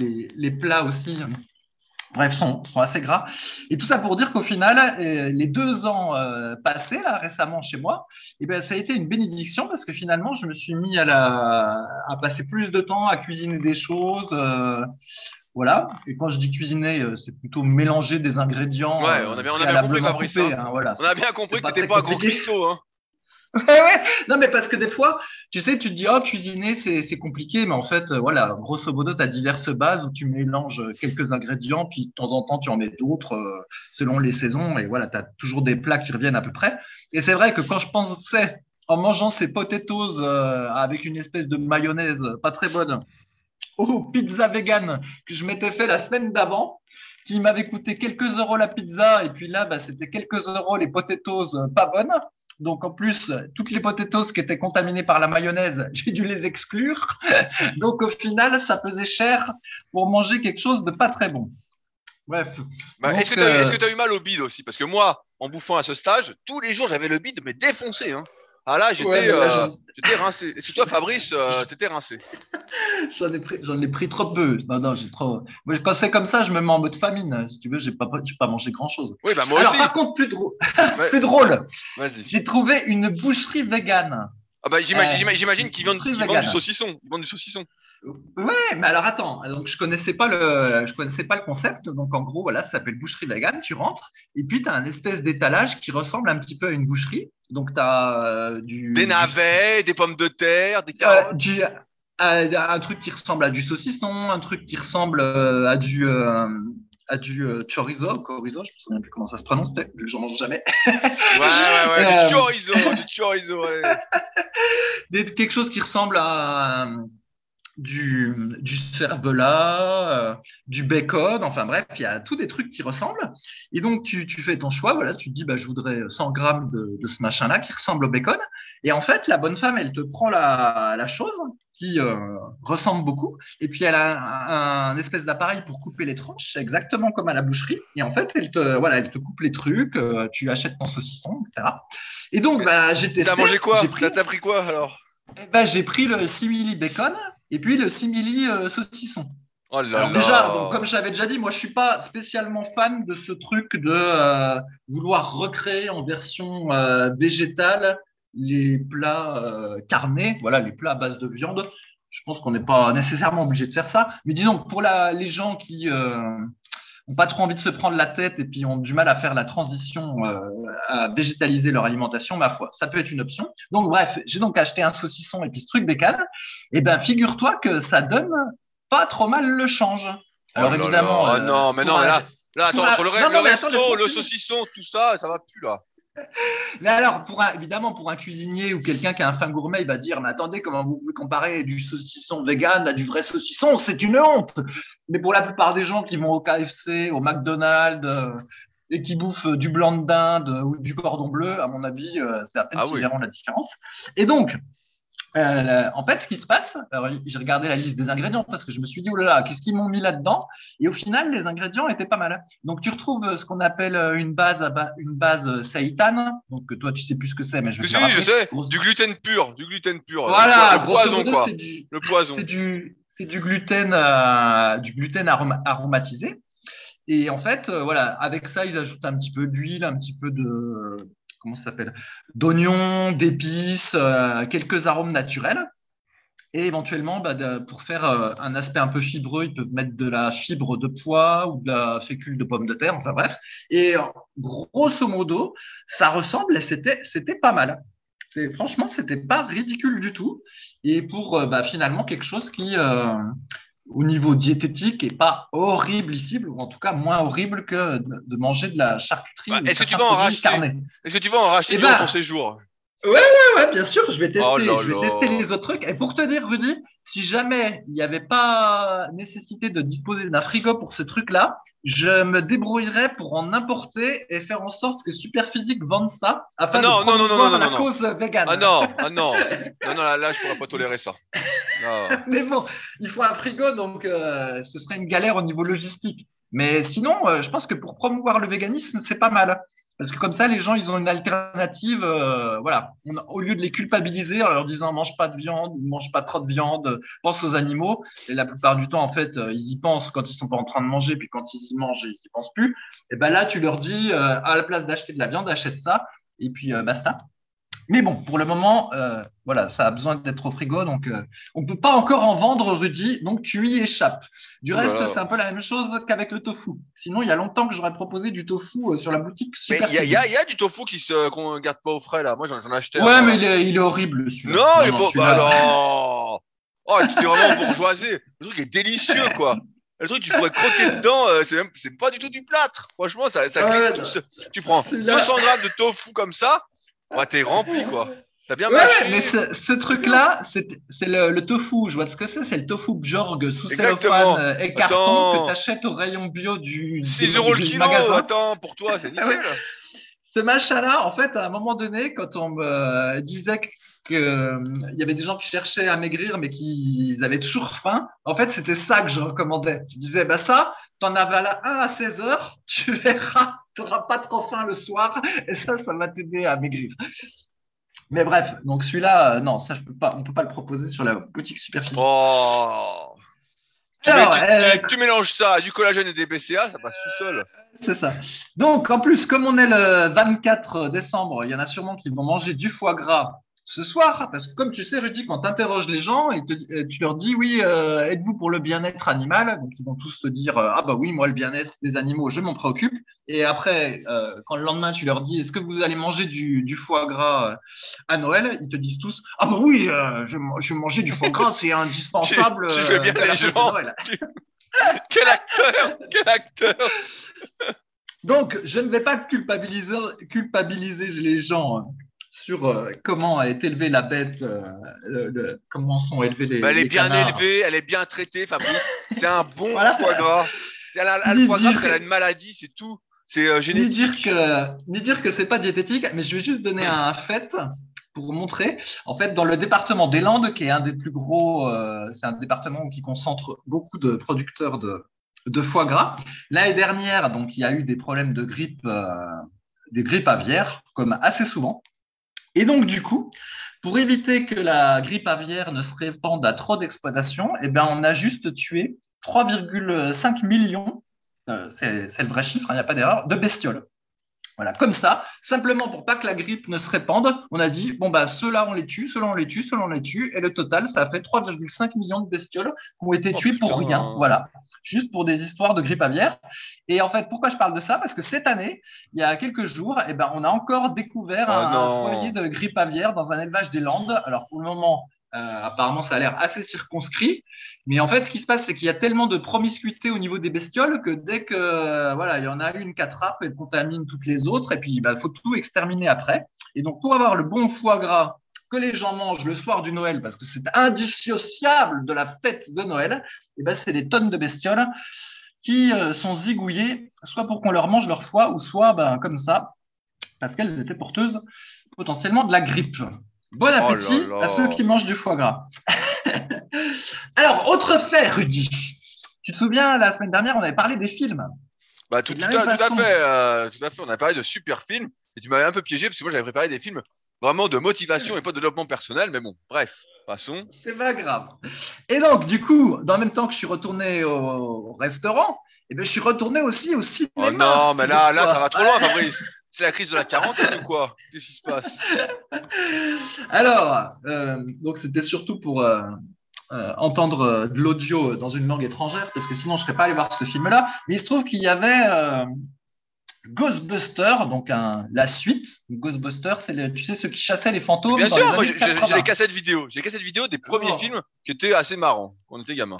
les, les plats aussi. euh, Bref, sont, sont assez gras. Et tout ça pour dire qu'au final, euh, les deux ans euh, passés là récemment chez moi, eh ben, ça a été une bénédiction parce que finalement, je me suis mis à, la, à passer plus de temps à cuisiner des choses. euh, voilà. Et quand je dis cuisiner, c'est plutôt mélanger des ingrédients. Ouais, on a bien- on a bien compris, Fabrice, hein. hein, voilà. On a bien compris que t'étais très pas un gros cuistot, hein. Non, mais parce que des fois, tu sais, tu te dis, oh, cuisiner, c'est, compliqué, mais en fait, euh, voilà, grosso modo, tu as diverses bases où tu mélanges euh, quelques ingrédients, puis de temps en temps, tu en mets d'autres euh, selon les saisons, et voilà, tu as toujours des plats qui reviennent à peu près. Et c'est vrai que quand je pensais, en mangeant ces potatoes avec une espèce de mayonnaise pas très bonne, aux pizza vegan que je m'étais fait la semaine d'avant, qui m'avait coûté quelques euros la pizza, et puis là, bah, c'était quelques euros les potatoes pas bonnes. Donc en plus, toutes les potatoes qui étaient contaminées par la mayonnaise, j'ai dû les exclure. Donc au final, ça faisait cher pour manger quelque chose de pas très bon. Bref. Bah, est-ce que est-ce que t'as eu mal au bide aussi? Parce que moi, en bouffant à ce stage, tous les jours j'avais le bide mais défoncé. Hein. Ah là, j'étais Ouais, euh, rincé. Que toi, Fabrice, euh, t'étais rincé? J'en ai ai pris trop peu. Non, non, j'ai trop. Moi, quand c'est comme ça, je me mets en mode famine. Si tu veux, j'ai pas, pas mangé grand chose. Oui, bah moi Alors aussi. par contre, plus drôle, Ouais, plus drôle, Vas-y. j'ai trouvé une boucherie végane. Ah bah j'imagine, Euh, qu'ils vendent, vendent du saucisson. Ils vendent du saucisson. Ouais, mais alors attends, donc je connaissais pas le, je connaissais pas le concept. Donc en gros, voilà, ça s'appelle boucherie vegan. Tu rentres et puis tu as un espèce d'étalage qui ressemble un petit peu à une boucherie. Donc tu as du Des navets, des pommes de terre, des Euh, carottes. du, euh, un truc qui ressemble à du saucisson, un truc qui ressemble euh, à du euh, à du euh, chorizo, chorizo, je me souviens plus comment ça se prononce, j'en mange jamais. Ouais, ouais, ouais. Euh, Du chorizo, du chorizo. ouais. Des- quelque chose qui ressemble à euh, du, du cervelas, euh, du bacon, enfin bref, il y a tous des trucs qui ressemblent. Et donc tu, tu fais ton choix, voilà, tu te dis bah je voudrais 100 grammes de, de ce machin-là qui ressemble au bacon. Et en fait, la bonne femme, elle te prend la, la chose qui euh, ressemble beaucoup, et puis elle a un, un espèce d'appareil pour couper les tranches, exactement comme à la boucherie. Et en fait, elle te voilà, elle te coupe les trucs, euh, tu achètes ton saucisson, etc. Et donc bah j'ai testé. T'as mangé quoi? t'as pris quoi alors? Eh ben, j'ai pris le simili bacon et puis le simili euh, saucisson. Oh là Alors là. déjà, donc, comme j'avais déjà dit, moi je suis pas spécialement fan de ce truc de euh, vouloir recréer en version euh, végétale les plats carnés, voilà, les plats à base de viande. Je pense qu'on n'est pas nécessairement obligé de faire ça, mais disons que pour la, les gens qui n'ont pas trop envie de se prendre la tête et puis ont du mal à faire la transition euh, à végétaliser leur alimentation, ma foi, ça peut être une option. Donc bref, j'ai donc acheté un saucisson et puis ce truc bécane. Et ben figure-toi que ça donne pas trop mal le change. Alors oh évidemment. Là. Euh, non, mais non, mais là, là attends, le, le resto, le saucisson, tout ça, ça va plus là. Mais alors, pour évidemment, pour un cuisinier ou quelqu'un qui a un fin gourmet, il va dire Mais attendez, comment vous pouvez comparer du saucisson vegan à du vrai saucisson? C'est une honte Mais pour la plupart des gens qui vont au KFC, au McDonald's euh, et qui bouffent du blanc de dinde ou du cordon bleu, à mon avis, euh, c'est à peine ah, oui. la différence. Et donc, euh, en fait, ce qui se passe, j'ai regardé la liste des ingrédients parce que je me suis dit, oh là là, qu'est-ce qu'ils m'ont mis là-dedans? Et au final, les ingrédients étaient pas mal. Donc, tu retrouves euh, ce qu'on appelle euh, une base, une base seitan. Donc, toi, tu sais plus ce que c'est, mais je vais Si, je sais. Du gluten pur, du gluten pur. Voilà, le poison, quoi. le poison. C'est du, du gluten, du gluten aromatisé. Et en fait, voilà, avec ça, ils ajoutent un petit peu d'huile, un petit peu de comment ça s'appelle D'oignons, d'épices, euh, quelques arômes naturels. Et éventuellement, bah, pour faire euh, un aspect un peu fibreux, ils peuvent mettre de la fibre de pois ou de la fécule de pommes de terre, enfin bref. Et grosso modo, ça ressemble et c'était, pas mal. C'est, franchement, c'était pas ridicule du tout. Et pour euh, bah, finalement quelque chose qui, au niveau diététique est pas horrible ou en tout cas moins horrible que de, manger de la charcuterie. Est-ce que tu vas en racheter Est-ce que tu vas en racheter eh durant ben, ton séjour? Ouais, ouais, ouais, bien sûr, je vais tester, oh je vais tester les autres trucs. Et pour te dire, Rudy, si jamais il n'y avait pas nécessité de disposer d'un frigo pour ce truc-là, je me débrouillerais pour en importer et faire en sorte que Superphysique vende ça afin non, de non, non, non, non, la non, cause végane. Ah non, ah non, non, non, là, là je pourrais pas tolérer ça. Mais bon, il faut un frigo, donc euh, ce serait une galère au niveau logistique. Mais sinon, euh, je pense que pour promouvoir le véganisme, c'est pas mal. Parce que comme ça, les gens, ils ont une alternative. Euh, voilà, au lieu de les culpabiliser en leur disant mange pas de viande, mange pas trop de viande, pense aux animaux. Et la plupart du temps, en fait, euh, ils y pensent quand ils sont pas en train de manger, puis quand ils y mangent, ils y pensent plus. Et ben là, tu leur dis euh, à la place d'acheter de la viande, achète ça, et puis basta. Mais bon, pour le moment, euh, voilà, ça a besoin d'être au frigo, donc euh, on ne peut pas encore en vendre, Rudy, donc tu y échappes. Du reste, c'est un peu la même chose qu'avec le tofu. Sinon, il y a longtemps que j'aurais proposé du tofu euh, sur la boutique. Mais il y, a, y a du tofu qui se qu'on garde pas au frais là. Moi, j'en ai acheté. Ouais, mais il est, il est, horrible. Non, non, il est pas. Bah, non. Oh, tu t'es vraiment bourgeoisé. Le truc est délicieux, quoi. Le truc, tu pourrais croquer dedans, c'est même, c'est pas du tout du plâtre. Franchement, ça, ça glisse tout. Tu prends 200 grammes de tofu comme ça, Ouais, t'es rempli, quoi. T'as bien ouais, mais ce, truc-là, c'est le, tofu. Je vois ce que c'est. C'est le tofu Bjorg sous cellophane euh, et carton que t'achètes au rayon bio du, 6 euros le kilo. Attends, pour toi, c'est nickel. Ce machin-là, en fait, à un moment donné, quand on me disait qu'il euh, y avait des gens qui cherchaient à maigrir, mais qui avaient toujours faim, en fait, c'était ça que je recommandais. Je disais, bah ça, t'en avales un à 16 heures, tu verras tu n'auras pas trop faim le soir et ça, ça va t'aider à maigrir. Mais bref, donc celui-là, euh, non, ça, je peux pas, on ne peut pas le proposer sur la boutique superficie. Oh tu, euh, tu, mélanges ça, du collagène et des BCA, ça passe tout seul. C'est ça. Donc, en plus, comme on est le 24 décembre, il y en a sûrement qui vont manger du foie gras ce soir, parce que comme tu sais, Rudy, quand tu interroges les gens et euh, tu leur dis, oui, euh, êtes-vous pour le bien-être animal? Donc, ils vont tous te dire, euh, ah bah oui, moi, le bien-être des animaux, je m'en préoccupe. Et après, quand le lendemain, tu leur dis, est-ce que vous allez manger du, foie gras à Noël? Ils te disent tous, ah bah oui, je, je vais manger du foie gras, c'est indispensable. tu, fais bien les gens. Quel acteur Quel acteur Donc, je ne vais pas culpabiliser, culpabiliser les gens hein sur euh, comment été élevée la bête, euh, comment sont élevés les. Bah, elle est bien élevée, elle est bien traitée, Fabrice. C'est un bon foie gras. Elle a, le foie gras a une maladie, c'est tout. C'est euh, génétique. Ni dire que, ni dire que c'est pas diététique, mais je vais juste donner un fait pour montrer. En fait, dans le département des Landes, qui est un des plus gros, c'est un département qui concentre beaucoup de producteurs de, de foie gras. L'année dernière, donc, il y a eu des problèmes de grippe, des grippes aviaires, comme assez souvent. Et donc, du coup, pour éviter que la grippe aviaire ne se répande à trop d'exploitation, eh ben, on a juste tué 3,5 millions, euh, c'est le vrai chiffre, il hein, n'y a pas d'erreur, de bestioles. Voilà, comme ça, simplement pour pas que la grippe ne se répande, on a dit bon bah ceux-là on les tue, ceux-là on les tue, ceux-là on les tue, et le total ça a fait 3,5 millions de bestioles qui ont été Oh, tuées pour rien, voilà, juste pour des histoires de grippe aviaire. Et en fait, pourquoi je parle de ça? Parce que cette année, il y a quelques jours, eh ben on a encore découvert Oh un, un foyer de grippe aviaire dans un élevage des Landes. Alors pour le moment, apparemment ça a l'air assez circonscrit. Mais en fait, ce qui se passe, c'est qu'il y a tellement de promiscuité au niveau des bestioles que dès que euh, voilà, il y en a une qui attrape, elle contamine toutes les autres, et puis il bah, faut tout exterminer après. Et donc, pour avoir le bon foie gras que les gens mangent le soir du Noël, parce que c'est indissociable de la fête de Noël, et ben c'est des tonnes de bestioles qui euh, sont zigouillées, soit pour qu'on leur mange leur foie, ou soit ben, comme ça, parce qu'elles étaient porteuses potentiellement de la grippe. Bon là appétit là. à ceux qui mangent du foie gras. Alors, autre fait, Rudy. Tu te souviens, la semaine dernière, on avait parlé des films. Bah, tout, à, tout à fait, euh, tout à fait. On a parlé de super films et tu m'avais un peu piégé parce que moi j'avais préparé des films vraiment de motivation et pas de développement personnel. Mais bon, bref, passons. C'est pas grave. Et donc, du coup, dans le même temps que je suis retourné au, au restaurant, eh ben, je suis retourné aussi au cinéma. Oh non, mais là, là, ça va trop loin. Fabrice. C'est la crise de la quarantaine ou quoi? Qu'est-ce qui se passe? Alors, euh, donc c'était surtout pour euh, euh, entendre de l'audio dans une langue étrangère, parce que sinon je serais pas allé voir ce film-là. Mais il se trouve qu'il y avait Ghostbusters, donc un, la suite. Ghostbusters, c'est le- tu sais ceux qui chassaient les fantômes. Bien dans sûr, les moi j'ai j'ai- j'ai 80. les cassettes vidéo. J'ai les cassettes vidéo des premiers Oh. films qui étaient assez marrants quand on était gamin.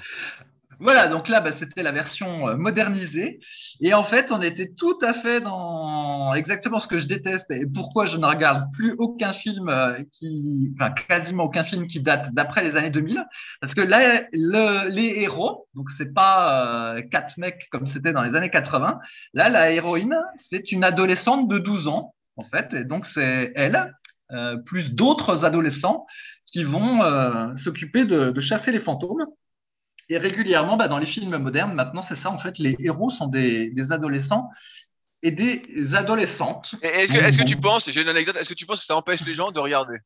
Voilà, donc là, bah, c'était la version euh, modernisée. Et en fait, on était tout à fait dans exactement ce que je déteste et pourquoi je ne regarde plus aucun film euh, qui, enfin, quasiment aucun film qui date d'après les années 2000. Parce que là, le- les héros, donc c'est pas euh, quatre mecs comme c'était dans les années 80. Là, la héroïne, c'est une adolescente de 12 ans, en fait. Et donc, c'est elle, euh, plus d'autres adolescents qui vont s'occuper de chasser les fantômes. Et régulièrement, bah, dans les films modernes, maintenant, c'est ça, en fait, les héros sont des, des adolescents et des adolescentes. Et est-ce que, est-ce que tu penses, j'ai une anecdote, est-ce que tu penses que ça empêche les gens de regarder?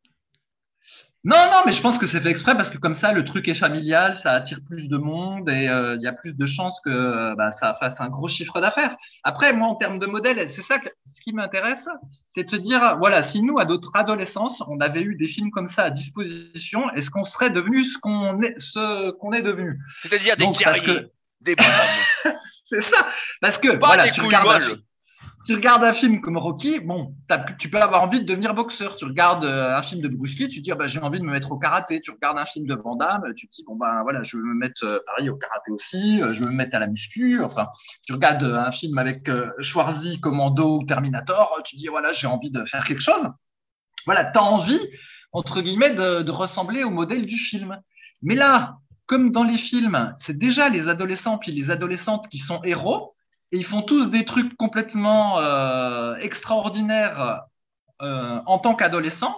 Non, non, mais je pense que c'est fait exprès parce que comme ça, le truc est familial, ça attire plus de monde et euh, il y a plus de chances que bah, ça fasse un gros chiffre d'affaires. Après, moi, en termes de modèle, c'est ça que, ce qui m'intéresse, c'est de se dire, voilà, si nous, à notre adolescence, on avait eu des films comme ça à disposition, est-ce qu'on serait devenu ce qu'on est, ce qu'on est devenu? C'est-à-dire des Donc, guerriers, que- des bonhommes, C'est ça, parce que pas voilà, des tu regardes. Tu regardes un film comme Rocky, bon, tu peux avoir envie de devenir boxeur. Tu regardes euh, un film de Bruce Lee, tu dis, ah bah, j'ai envie de me mettre au karaté. Tu regardes un film de Van Damme, tu te dis, bon, ben voilà, je veux me mettre, euh, pareil, au karaté aussi, euh, je veux me mettre à la muscu. Enfin, tu regardes un film avec Schwarzy, Commando ou Terminator, tu dis, voilà, j'ai envie de faire quelque chose. Voilà, t'as envie, entre guillemets, de, de ressembler au modèle du film. Mais là, comme dans les films, c'est déjà les adolescents puis les adolescentes qui sont héros, et ils font tous des trucs complètement euh, extraordinaires euh, en tant qu'adolescents.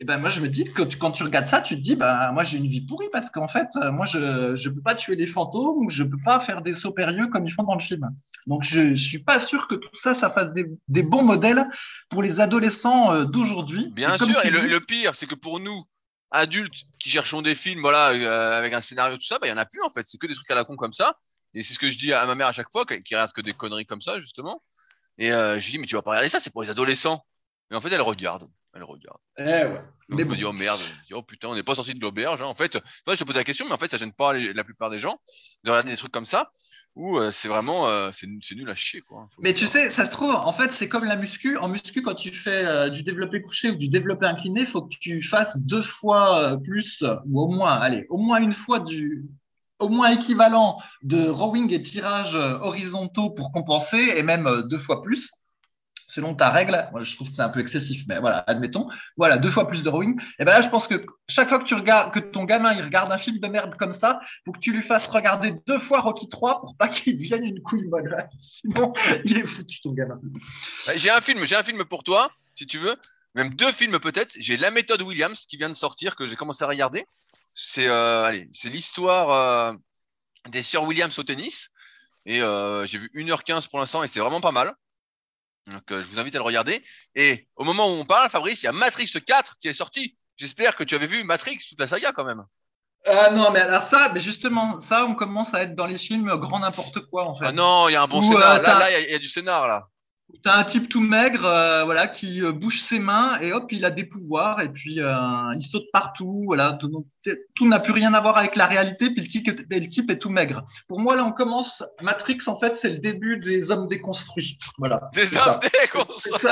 Et ben moi je me dis que tu- quand tu regardes ça, tu te dis bah moi j'ai une vie pourrie parce qu'en fait euh, moi je je peux pas tuer des fantômes ou je peux pas faire des sauts périlleux comme ils font dans le film. Donc je, je suis pas sûr que tout ça ça fasse des, des bons modèles pour les adolescents euh, d'aujourd'hui. Bien Et sûr, et le, dis- le pire, c'est que pour nous, adultes qui cherchons des films, voilà, euh, avec un scénario, tout ça, bah, il y en a plus en fait. C'est que des trucs à la con comme ça. Et c'est ce que je dis à ma mère à chaque fois, qui regarde que des conneries comme ça, justement. Et euh, je lui dis, mais tu vas pas regarder ça, c'est pour les adolescents. Mais en fait, elle regarde. Elle regarde. Eh ouais. Donc Mais je me dis, oh merde, je me dis, oh putain, on n'est pas sorti de l'auberge. hein. En fait, je te pose la question, mais en fait, ça gêne pas la plupart des gens de regarder des trucs comme ça, où euh, c'est vraiment, euh, c'est nul à chier, quoi. Faut Mais tu sais, ça se trouve, en fait, c'est comme la muscu. En muscu, quand tu fais euh, du développé couché ou du développé incliné, il faut que tu fasses deux fois plus, ou au moins, allez, au moins une fois du, au moins équivalent de rowing et tirage euh, horizontaux pour compenser, et même euh, deux fois plus, selon ta règle. Moi, je trouve que c'est un peu excessif, mais voilà, admettons. Voilà, deux fois plus de rowing. Et ben là, je pense que chaque fois que tu regardes, que ton gamin il regarde un film de merde comme ça, faut que tu lui fasses regarder deux fois Rocky 3 pour pas qu'il devienne une couille molle. Sinon, il est foutu ton gamin. J'ai un film, j'ai un film pour toi, si tu veux. Même deux films peut-être. J'ai La méthode Williams qui vient de sortir, que j'ai commencé à regarder. C'est euh, allez, c'est l'histoire euh, des sœurs Williams au tennis. Et euh, j'ai vu 1h15 pour l'instant et c'est vraiment pas mal. Donc je vous invite à le regarder. Et au moment où on parle, Fabrice, il y a Matrix 4 qui est sorti. J'espère que tu avais vu Matrix, toute la saga quand même. Ah non, mais alors ça, mais justement, ça, on commence à être dans les films grand n'importe quoi, en fait. Ah non, il y a un bon Ou, scénar. euh, là, il y y, a du scénar là. T'as un type tout maigre, euh, voilà, qui euh, bouge ses mains et hop, il a des pouvoirs et puis euh, il saute partout, voilà. Tout, tout n'a plus rien à voir avec la réalité. Puis le type, est, le type est tout maigre. Pour moi, là, on commence. Matrix, en fait, c'est le début des hommes déconstruits. Voilà. Des hommes déconstruits.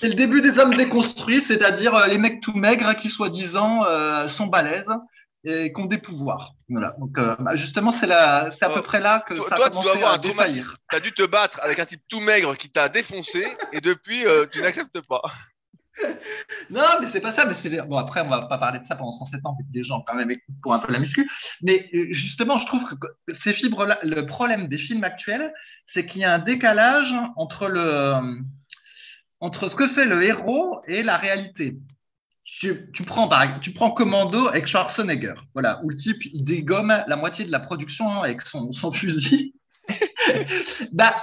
C'est le début des hommes déconstruits, c'est-à-dire les mecs tout maigres qui, soi-disant, sont balèzes et qui ont des pouvoirs. Voilà. Donc, euh, bah, justement, c'est à peu oh. près là que ça a commencé tu dois avoir à défaillir. Tu as dû te battre avec un type tout maigre qui t'a défoncé et depuis, euh, tu n'acceptes pas. non, mais c'est pas ça. Mais c'est bon. Après, on va pas parler de ça pendant 107 ans. Des gens quand même écoutent pour un peu la muscu. Mais euh, justement, je trouve que ces fibres-là, le problème des films actuels, c'est qu'il y a un décalage entre le entre ce que fait le héros et la réalité tu, prends, tu prends Commando avec Schwarzenegger, voilà, où le type dégomme la moitié de la production avec son, fusil. bah,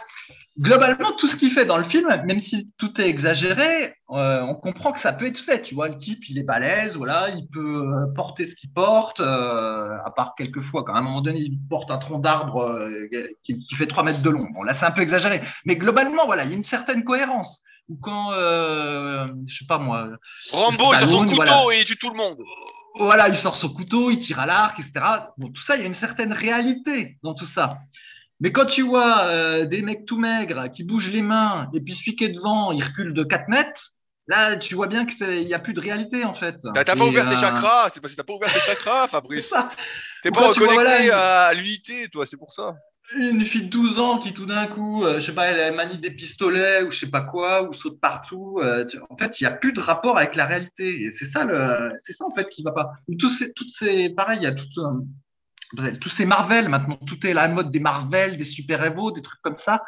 globalement, tout ce qu'il fait dans le film, même si tout est exagéré, euh, on comprend que ça peut être fait. Tu vois, le type, il est balèze, voilà, il peut euh, porter ce qu'il porte, euh, à part quelques fois, quand à un moment donné, il porte un tronc d'arbre qui, fait 3 mètres de long. Là, c'est un peu exagéré. Mais globalement, voilà, il y a une certaine cohérence ou quand, euh, je sais pas moi. Rambo, il sort son couteau et il tue tout le monde. Voilà, il sort son couteau, il tire à l'arc, etc. Bon, tout ça, il y a une certaine réalité dans tout ça. Mais quand tu vois euh, des mecs tout maigres qui bougent les mains et puis celui qui est devant, il recule de 4 mètres, là, tu vois bien qu'il n'y a plus de réalité en fait. T'as pas ouvert tes euh, chakras, c'est parce que t'as pas ouvert tes chakras, Fabrice. T'es pas reconnecté à l'unité, toi, c'est pour ça une fille de 12 ans qui tout d'un coup, euh, je sais pas, elle manie des pistolets ou je sais pas quoi, ou saute partout. Euh, en fait, il n'y a plus de rapport avec la réalité. Et c'est ça, le, c'est ça en fait qui va pas. Tous ces, toutes ces, pareil, il y a tout, euh, tous ces Marvel maintenant, tout est la mode des Marvel, des super-héros, des trucs comme ça.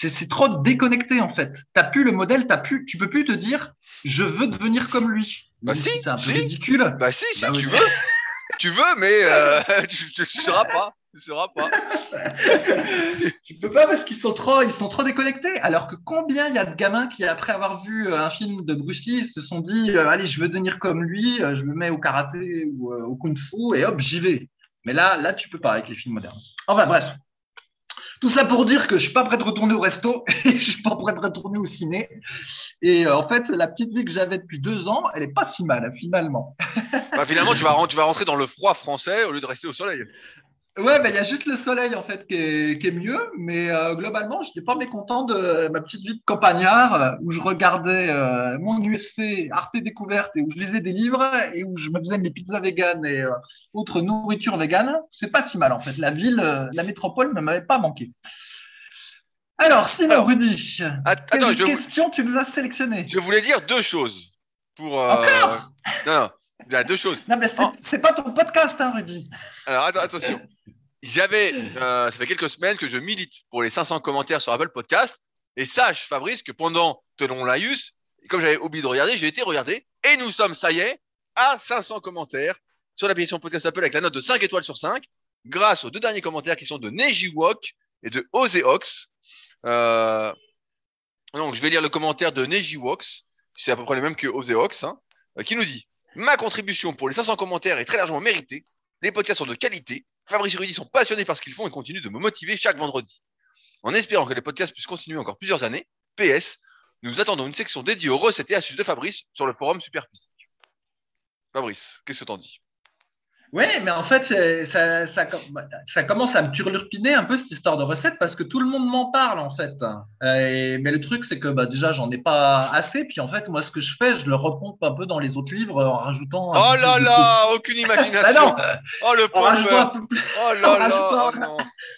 C'est, c'est trop déconnecté en fait. T'as plus le modèle, t'as plus, tu peux plus te dire, je veux devenir comme lui. Bah si, c'est un peu ridicule. Bah si, si bah tu veux, tu veux, mais tu, ne seras pas tu sauras pas. tu peux pas parce qu'ils sont trop, ils sont trop déconnectés. Alors que combien il y a de gamins qui, après avoir vu euh, un film de Bruce Lee, se sont dit euh, allez, je veux devenir comme lui, euh, je me mets au karaté ou au kung-fu et hop, j'y vais. Mais là, là, tu peux pas avec les films modernes. Enfin bref. Tout ça pour dire que je suis pas prêt de retourner au resto et je suis pas prêt de retourner au ciné. Et en fait, la petite vie que j'avais depuis deux ans, elle est pas si mal finalement. Bah, finalement, tu vas, tu vas rentrer dans le froid français au lieu de rester au soleil. Ouais, bah, il y a juste le soleil en fait qui est, qui est mieux, mais euh, globalement, je n'étais pas mécontent de ma petite vie de campagnard euh, où je regardais euh, mon USC Arte Découverte et où je lisais des livres et où je me faisais mes pizzas véganes et autres nourritures véganes. C'est pas si mal en fait. La ville, la métropole ne m'avait pas manqué. Alors, sinon, Rudy, attends, quelle question tu nous as sélectionné Je voulais dire deux choses pour. Encore? non, non. Il y a deux choses. Non, mais c'est pas ton podcast, hein, Rudy. Alors, attention. J'avais, euh, ça fait quelques semaines que je milite pour les 500 commentaires sur Apple Podcast. Et sache, Fabrice, que pendant Telon Laius, comme j'avais oublié de regarder, j'ai été regardé. Et nous sommes, ça y est, à 500 commentaires sur l'application Podcast Apple avec la note de 5 étoiles sur 5, grâce aux deux derniers commentaires qui sont de Nejiwok et de Ozeox. Euh, donc, je vais lire le commentaire de Nejiwox, c'est à peu près le même que Ozeox, hein, euh, qui nous dit Ma contribution pour les 500 commentaires est très largement méritée. Les podcasts sont de qualité. Fabrice et Rudy sont passionnés par ce qu'ils font et continuent de me motiver chaque vendredi. En espérant que les podcasts puissent continuer encore plusieurs années, PS, nous attendons une section dédiée aux recettes et astuces de Fabrice sur le forum Superphysique. Fabrice, qu'est-ce que t'en dis? Oui, mais en fait, ça, ça, ça, commence à me turlurpiner un peu cette histoire de recette parce que tout le monde m'en parle en fait. Euh, mais le truc, c'est que bah, déjà, j'en ai pas assez. Puis en fait, moi, ce que je fais, je le repompe un peu dans les autres livres en rajoutant. oh là là, aucune imagination. bah oh le pauvre. Oh là là. Oh non.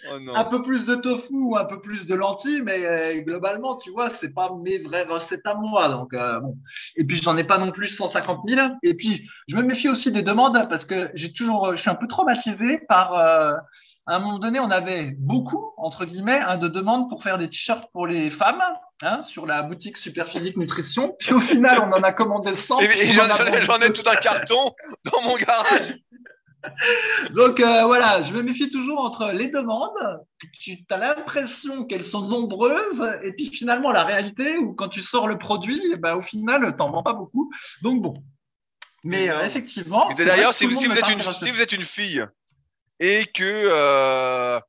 Oh non. un peu plus de tofu ou un peu plus de lentilles, mais euh, globalement, tu vois, c'est pas mes vraies recettes à moi. Donc euh, bon. Et puis j'en ai pas non plus 150 000. Et puis je me méfie aussi des demandes parce que j'ai toujours, je suis un peu traumatisé par. Euh, à un moment donné, on avait beaucoup, entre guillemets, hein, de demandes pour faire des t-shirts pour les femmes hein, sur la boutique Superphysique Nutrition. Puis au final, on en a commandé 100. Et, j'en ai tout un carton dans mon garage. Donc euh, voilà, je me méfie toujours entre les demandes, tu as l'impression qu'elles sont nombreuses, et puis finalement la réalité, où quand tu sors le produit, bah, au final, t'en vends pas beaucoup. Donc bon, mais euh, effectivement. D'ailleurs, si, vous êtes une, si vous êtes une fille et que euh,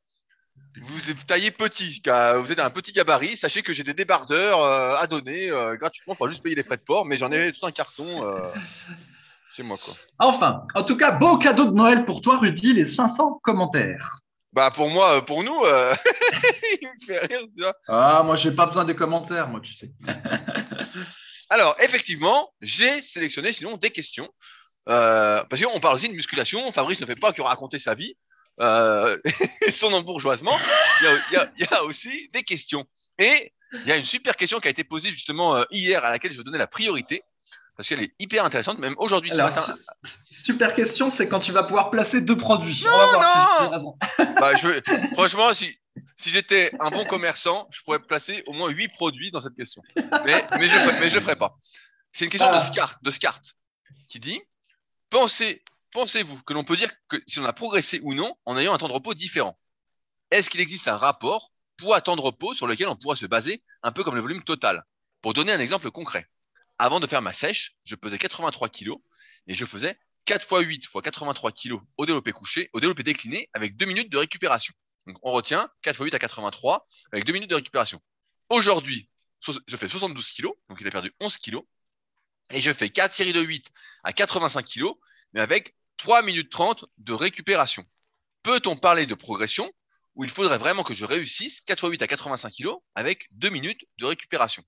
vous taillé petit, car vous êtes un petit gabarit. Sachez que j'ai des débardeurs euh, à donner euh, gratuitement. Il faudra juste payer les frais de port, mais j'en ai tout un carton euh, chez moi, quoi. Enfin, en tout cas, beau cadeau de Noël pour toi, Rudy, les 500 commentaires. Bah pour moi, euh, pour nous, euh, il me fait rire. tu vois. Ah, moi, j'ai pas besoin des commentaires, moi, tu sais. Alors effectivement, j'ai sélectionné sinon des questions. Euh, parce qu'on parle aussi de musculation. Fabrice ne fait pas que raconter sa vie, euh, son embourgeoisement. Il y, a, aussi des questions. Et il y a une super question qui a été posée justement euh, hier à laquelle je vais donner la priorité. Parce qu'elle est hyper intéressante, même aujourd'hui ce matin. Super question, c'est quand tu vas pouvoir placer deux produits. Non, On va voir si non. Bah, je veux- Franchement, si, si j'étais un bon commerçant, je pourrais placer au moins 8 produits dans cette question. Mais, mais je ne le ferai pas. C'est une question de Ah. Scart, de Scart qui dit Pensez, Pensez-vous que l'on peut dire que si on a progressé ou non en ayant un temps de repos différent? Est-ce qu'il existe un rapport poids-temps de repos sur lequel on pourra se baser, un peu comme le volume total? Pour donner un exemple concret, avant de faire ma sèche, je pesais 83 kg et je faisais 4 x 8 x 83 kg au développé couché, au développé décliné avec 2 minutes de récupération. Donc on retient 4 x 8 à 83 avec 2 minutes de récupération. Aujourd'hui, je fais 72 kg, donc il a perdu 11 kg, et je fais 4 séries de 8 à 85 kg, mais avec 3 minutes 30 de récupération. Peut-on parler de progression où il faudrait vraiment que je réussisse 4 x 8 à 85 kg avec 2 minutes de récupération?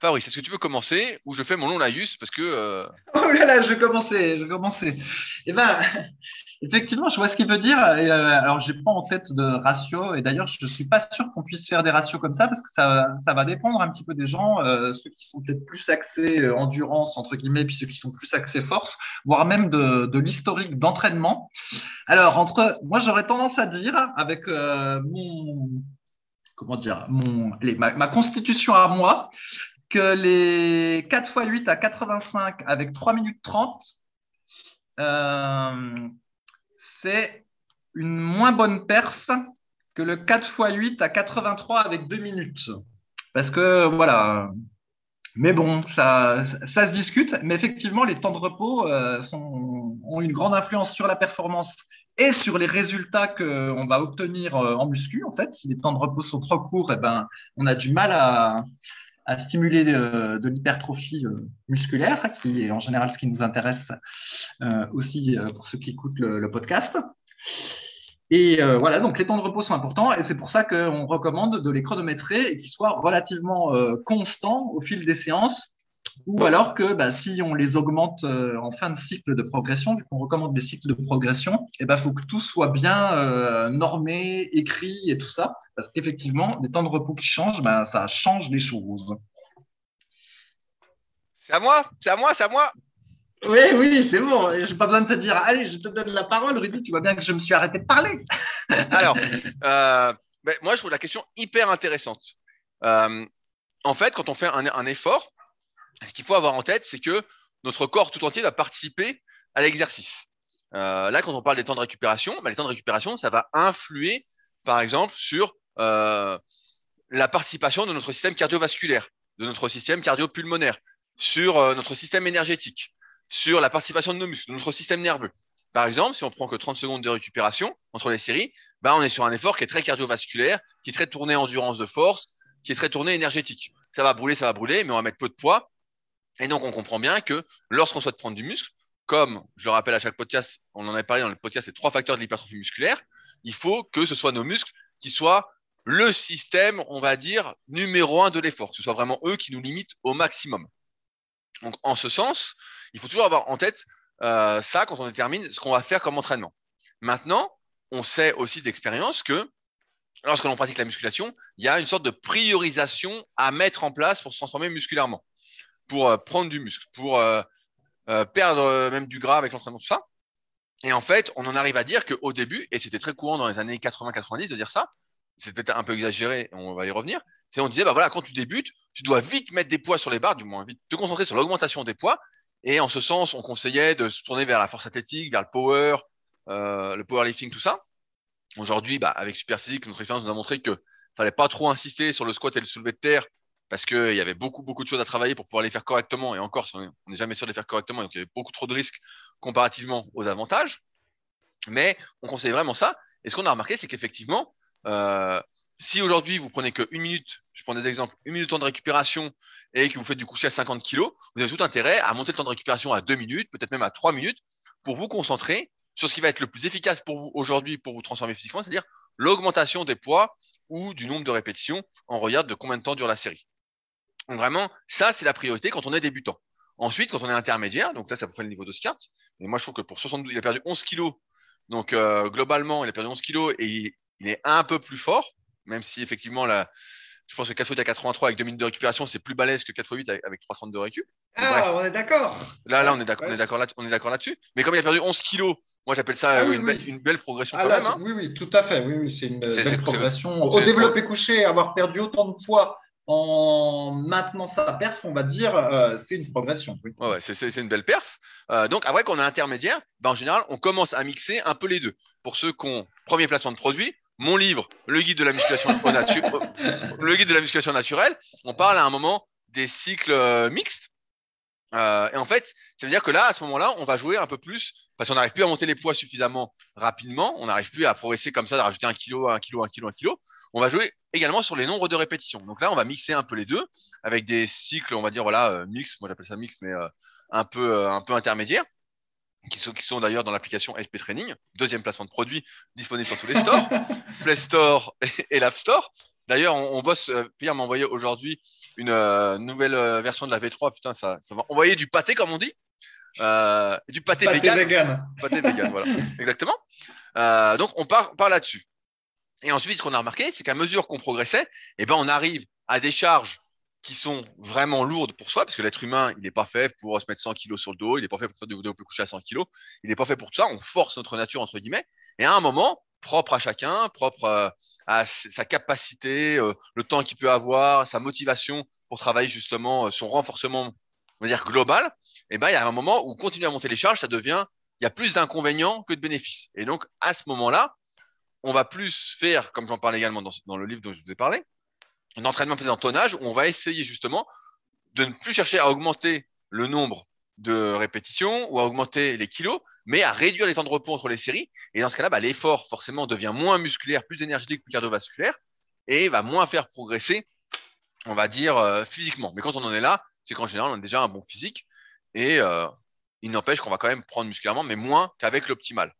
Fabrice, est-ce que tu veux commencer ou je fais mon long laïus parce que euh, Oh là je vais commencer, je vais commencer. Eh ben, effectivement, je vois ce qu'il veut dire. Et, euh, alors, j'ai pas en tête de ratio, et d'ailleurs, je suis pas sûr qu'on puisse faire des ratios comme ça parce que ça, va dépendre un petit peu des gens, euh, ceux qui sont peut-être plus axés euh, endurance entre guillemets, puis ceux qui sont plus axés force, voire même de, l'historique d'entraînement. Alors, entre, moi, j'aurais tendance à dire avec mon, comment dire, mon, ma constitution à moi, que les 4 x 8 à 85 avec 3 minutes 30, euh, c'est une moins bonne perf que le 4 x 8 à 83 avec 2 minutes. Parce que voilà. Mais bon, ça, se discute. Mais effectivement, les temps de repos euh, sont, ont une grande influence sur la performance et sur les résultats qu'on va obtenir euh, en muscu. En fait, si les temps de repos sont trop courts, eh ben, on a du mal à, à stimuler de, de l'hypertrophie euh, musculaire, qui est en général ce qui nous intéresse euh, aussi euh, pour ceux qui écoutent le, le podcast. Et euh, voilà, donc les temps de repos sont importants et c'est pour ça qu'on recommande de les chronométrer et qu'ils soient relativement euh, constants au fil des séances ou alors que bah, si on les augmente euh, en fin de cycle de progression, vu qu'on recommande des cycles de progression, il ben, faut que tout soit bien euh, normé, écrit et tout ça, parce qu'effectivement, des temps de repos qui changent, ben, ça change les choses. c'est à moi, c'est à moi, c'est à moi. Oui, oui, c'est bon. J'ai pas besoin de te dire, allez, je te donne la parole, Rudy. Tu vois bien que je me suis arrêté de parler. Alors, euh, ben, moi je trouve la question hyper intéressante. Euh, en fait, quand on fait un, un effort, ce qu'il faut avoir en tête, c'est que notre corps tout entier va participer à l'exercice. Euh, là, quand on parle des temps de récupération, ben, les temps de récupération, ça va influer, par exemple, sur euh, la participation de notre système cardiovasculaire, de notre système cardiopulmonaire, sur euh, notre système énergétique, sur la participation de nos muscles, de notre système nerveux. Par exemple, si on prend que 30 secondes de récupération entre les séries, ben, on est sur un effort qui est très cardiovasculaire, qui est très tourné endurance de force, qui est très tourné énergétique. Ça va brûler, ça va brûler, mais on va mettre peu de poids. Et donc, on comprend bien que lorsqu'on souhaite prendre du muscle, comme je le rappelle à chaque podcast, on en a parlé dans le podcast, les trois facteurs de l'hypertrophie musculaire, il faut que ce soit nos muscles qui soient le système, on va dire, numéro un de l'effort, que ce soit vraiment eux qui nous limitent au maximum. Donc, en ce sens, il faut toujours avoir en tête euh, ça quand on détermine ce qu'on va faire comme entraînement. Maintenant, on sait aussi d'expérience que lorsque l'on pratique la musculation, il y a une sorte de priorisation à mettre en place pour se transformer musculairement, pour euh, prendre du muscle, pour euh, euh, perdre même du gras avec l'entraînement, tout ça. Et en fait, on en arrive à dire qu'au début, et c'était très courant dans les années 80-90 de dire ça, peut-être un peu exagéré, on va y revenir, c'est on disait, bah voilà, quand tu débutes, tu dois vite mettre des poids sur les barres, du moins vite te concentrer sur l'augmentation des poids. Et en ce sens, on conseillait de se tourner vers la force athlétique, vers le power, le powerlifting, tout ça. Aujourd'hui, bah, avec Superphysique, notre expérience nous a montré que fallait pas trop insister sur le squat et le soulevé de terre parce qu'il y avait beaucoup, beaucoup de choses à travailler pour pouvoir les faire correctement. Et encore, on n'est jamais sûr de les faire correctement, donc il y avait beaucoup trop de risques comparativement aux avantages. Mais on conseille vraiment ça. Et ce qu'on a remarqué, c'est qu'effectivement, Euh, si aujourd'hui vous prenez que une minute, je prends des exemples, une minute de temps de récupération et que vous faites du coucher à 50 kg, vous avez tout intérêt à monter le temps de récupération à 2 minutes, peut-être même à 3 minutes, pour vous concentrer sur ce qui va être le plus efficace pour vous aujourd'hui pour vous transformer physiquement, c'est-à-dire l'augmentation des poids ou du nombre de répétitions en regard de combien de temps dure la série. Donc vraiment, ça c'est la priorité quand on est débutant. Ensuite, quand on est intermédiaire, donc là ça peut le niveau de SCART, et moi je trouve que pour 72, il a perdu 11 kg, donc euh, globalement il a perdu 11 kg et il est un peu plus fort, même si effectivement là, je pense que 4 x à 83 avec 2 minutes de récupération, c'est plus balèze que 4 x 8 avec 3,30 de récup. Ah, on est d'accord. Là, là, on est d'accord, on est d'accord là, on est d'accord là-dessus. Mais comme il a perdu 11 kilos, moi j'appelle ça ah une, Belle, progression ah quand même. Hein. Oui, oui, tout à fait. Oui, oui, c'est une belle progression. Au développé couché, avoir perdu autant de poids en maintenant sa perf, on va dire, euh, c'est une progression. Oui. C'est une belle perf. Euh, donc après qu'on est intermédiaire, ben, en général, on commence à mixer un peu les deux. Pour ceux qui ont premier placement de produit, mon livre, le guide de la musculation le guide de la musculation naturelle, on parle à un moment des cycles euh, mixtes. Euh, et en fait, ça veut dire que là, à ce moment-là, on va jouer un peu plus parce qu'on n'arrive plus à monter les poids suffisamment rapidement. On n'arrive plus à progresser comme ça, de rajouter un kilo, un kilo, un kilo, un kilo. On va jouer également sur les nombres de répétitions. Donc là, on va mixer un peu les deux avec des cycles, on va dire voilà, euh, mix. Moi, j'appelle ça mix, mais un peu, un peu intermédiaire qui sont, qui sont d'ailleurs dans l'application SP Training, deuxième placement de produit disponible sur tous les stores, Play Store et, l'App Store. D'ailleurs, on, bosse. Euh, Pierre m'a envoyé aujourd'hui une euh, nouvelle euh, version de la V3. Putain, ça, ça va envoyer du pâté, comme on dit. du pâté, pâté vegan. Pâté vegan, voilà. Exactement. donc, on part, part là-dessus. Et ensuite, ce qu'on a remarqué, c'est qu'à mesure qu'on progressait, eh ben, on arrive à des charges qui sont vraiment lourdes pour soi, parce que l'être humain, il n'est pas fait pour se mettre 100 kilos sur le dos, il n'est pas fait pour faire du développé coucher à 100 kilos, il n'est pas fait pour tout ça, on force notre nature, entre guillemets, et à un moment, propre à chacun, propre euh, à, sa capacité, euh, le temps qu'il peut avoir, sa motivation pour travailler justement euh, son renforcement, on va dire global, et eh ben il y a un moment où continuer à monter les charges, ça devient, il y a plus d'inconvénients que de bénéfices. Et donc à ce moment-là, on va plus faire, comme j'en parle également dans, dans le livre dont je vous ai parlé, un entraînement en tonnage où on va essayer justement de ne plus chercher à augmenter le nombre de répétitions ou à augmenter les kilos, mais à réduire les temps de repos entre les séries. Et dans ce cas-là, bah, l'effort forcément devient moins musculaire, plus énergétique, plus cardiovasculaire et va moins faire progresser, on va dire, euh, physiquement. Mais quand on en est là, c'est qu'en général, on a déjà un bon physique et euh, il n'empêche qu'on va quand même prendre musculairement, mais moins qu'avec l'optimal.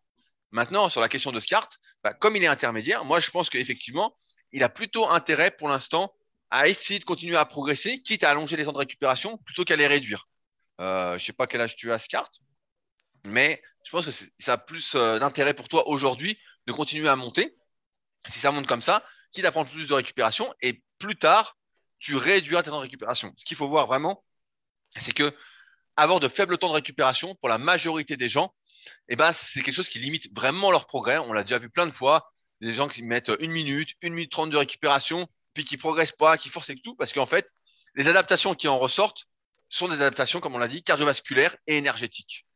Maintenant, sur la question de Scart, bah, comme il est intermédiaire, moi je pense qu'effectivement, il a plutôt intérêt pour l'instant à essayer de continuer à progresser, quitte à allonger les temps de récupération plutôt qu'à les réduire. Euh, je sais pas quel âge tu as, Scart, mais je pense que ça a plus euh, d'intérêt pour toi aujourd'hui de continuer à monter. Si ça monte comme ça, quitte à prendre plus de récupération et plus tard, tu réduiras tes temps de récupération. Ce qu'il faut voir vraiment, c'est que avoir de faibles temps de récupération pour la majorité des gens, eh ben, c'est quelque chose qui limite vraiment leur progrès. On l'a déjà vu plein de fois des gens qui mettent une minute, une minute trente de récupération, puis qui progressent pas, qui forcent et tout, parce qu'en fait, les adaptations qui en ressortent sont des adaptations, comme on l'a dit, cardiovasculaires et énergétiques.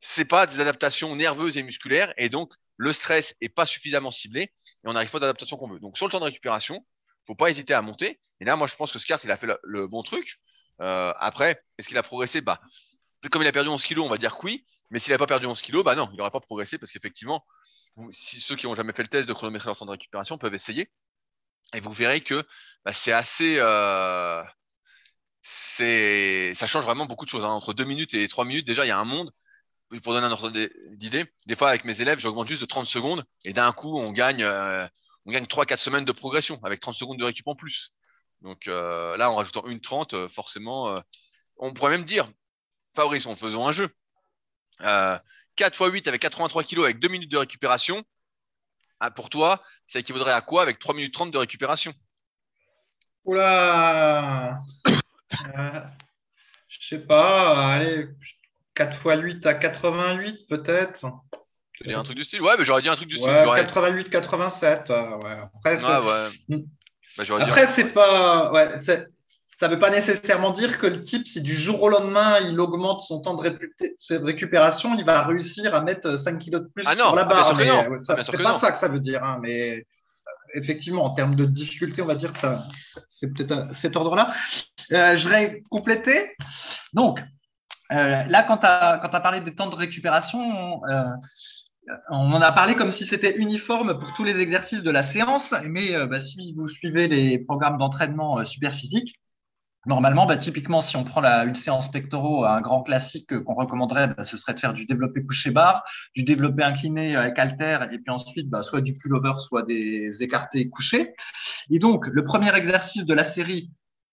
C'est pas des adaptations nerveuses et musculaires, et donc le stress est pas suffisamment ciblé, et on n'arrive pas à l'adaptation qu'on veut. Donc sur le temps de récupération, faut pas hésiter à monter. Et là, moi, je pense que Scart, il a fait le, bon truc. Euh, après, est-ce qu'il a progressé? Bah, comme il a perdu 11 kilos, on va dire que oui. Mais s'il n'a pas perdu 11 kilos, bah non, il n'aurait pas progressé parce qu'effectivement, si ceux qui n'ont jamais fait le test de chronométrer leur temps de récupération peuvent essayer. Et vous verrez que bah, c'est assez. Euh, ça change vraiment beaucoup de choses. Hein. Entre 2 minutes et 3 minutes, déjà, il y a un monde. Pour donner un ordre d'idée, des fois, avec mes élèves, j'augmente juste de 30 secondes et d'un coup, on gagne, euh, on gagne 3-4 semaines de progression avec 30 secondes de récup en plus. Donc euh, là, en rajoutant une 30, euh, forcément, on pourrait même dire, Fabrice, en faisant un jeu. 4 x 8 avec 83 kg avec 2 minutes de récupération, ah, pour toi, ça équivaudrait à quoi avec 3 minutes 30 de récupération? Oula euh, Je sais pas, allez, 4 x 8 à 88 peut-être. Tu un truc du style? Ouais, mais j'aurais dit un truc du style. 88, 87. Euh, ouais. Après, ah, ouais. Bah, Après, c'est pas. Ouais, ça ne veut pas nécessairement dire que le type, si du jour au lendemain, il augmente son temps de, récupération, il va réussir à mettre 5 kilos de plus ah sur la barre. c'est pas ça que ça veut dire. Hein, mais effectivement, en termes de difficulté, on va dire que c'est peut-être cet ordre-là. Euh, je voudrais compléter. Donc, euh, là, quand tu as, parlé des temps de récupération, on en a parlé comme si c'était uniforme pour tous les exercices de la séance, mais euh, bah, si vous suivez les programmes d'entraînement euh, super physique, normalement, bah, typiquement, si on prend la, une séance pectoraux, un grand classique qu'on recommanderait, bah, ce serait de faire du développé couché barre, du développé incliné avec halter, et puis ensuite, bah, soit du pullover, soit des écartés couchés. Et donc, le premier exercice de la série,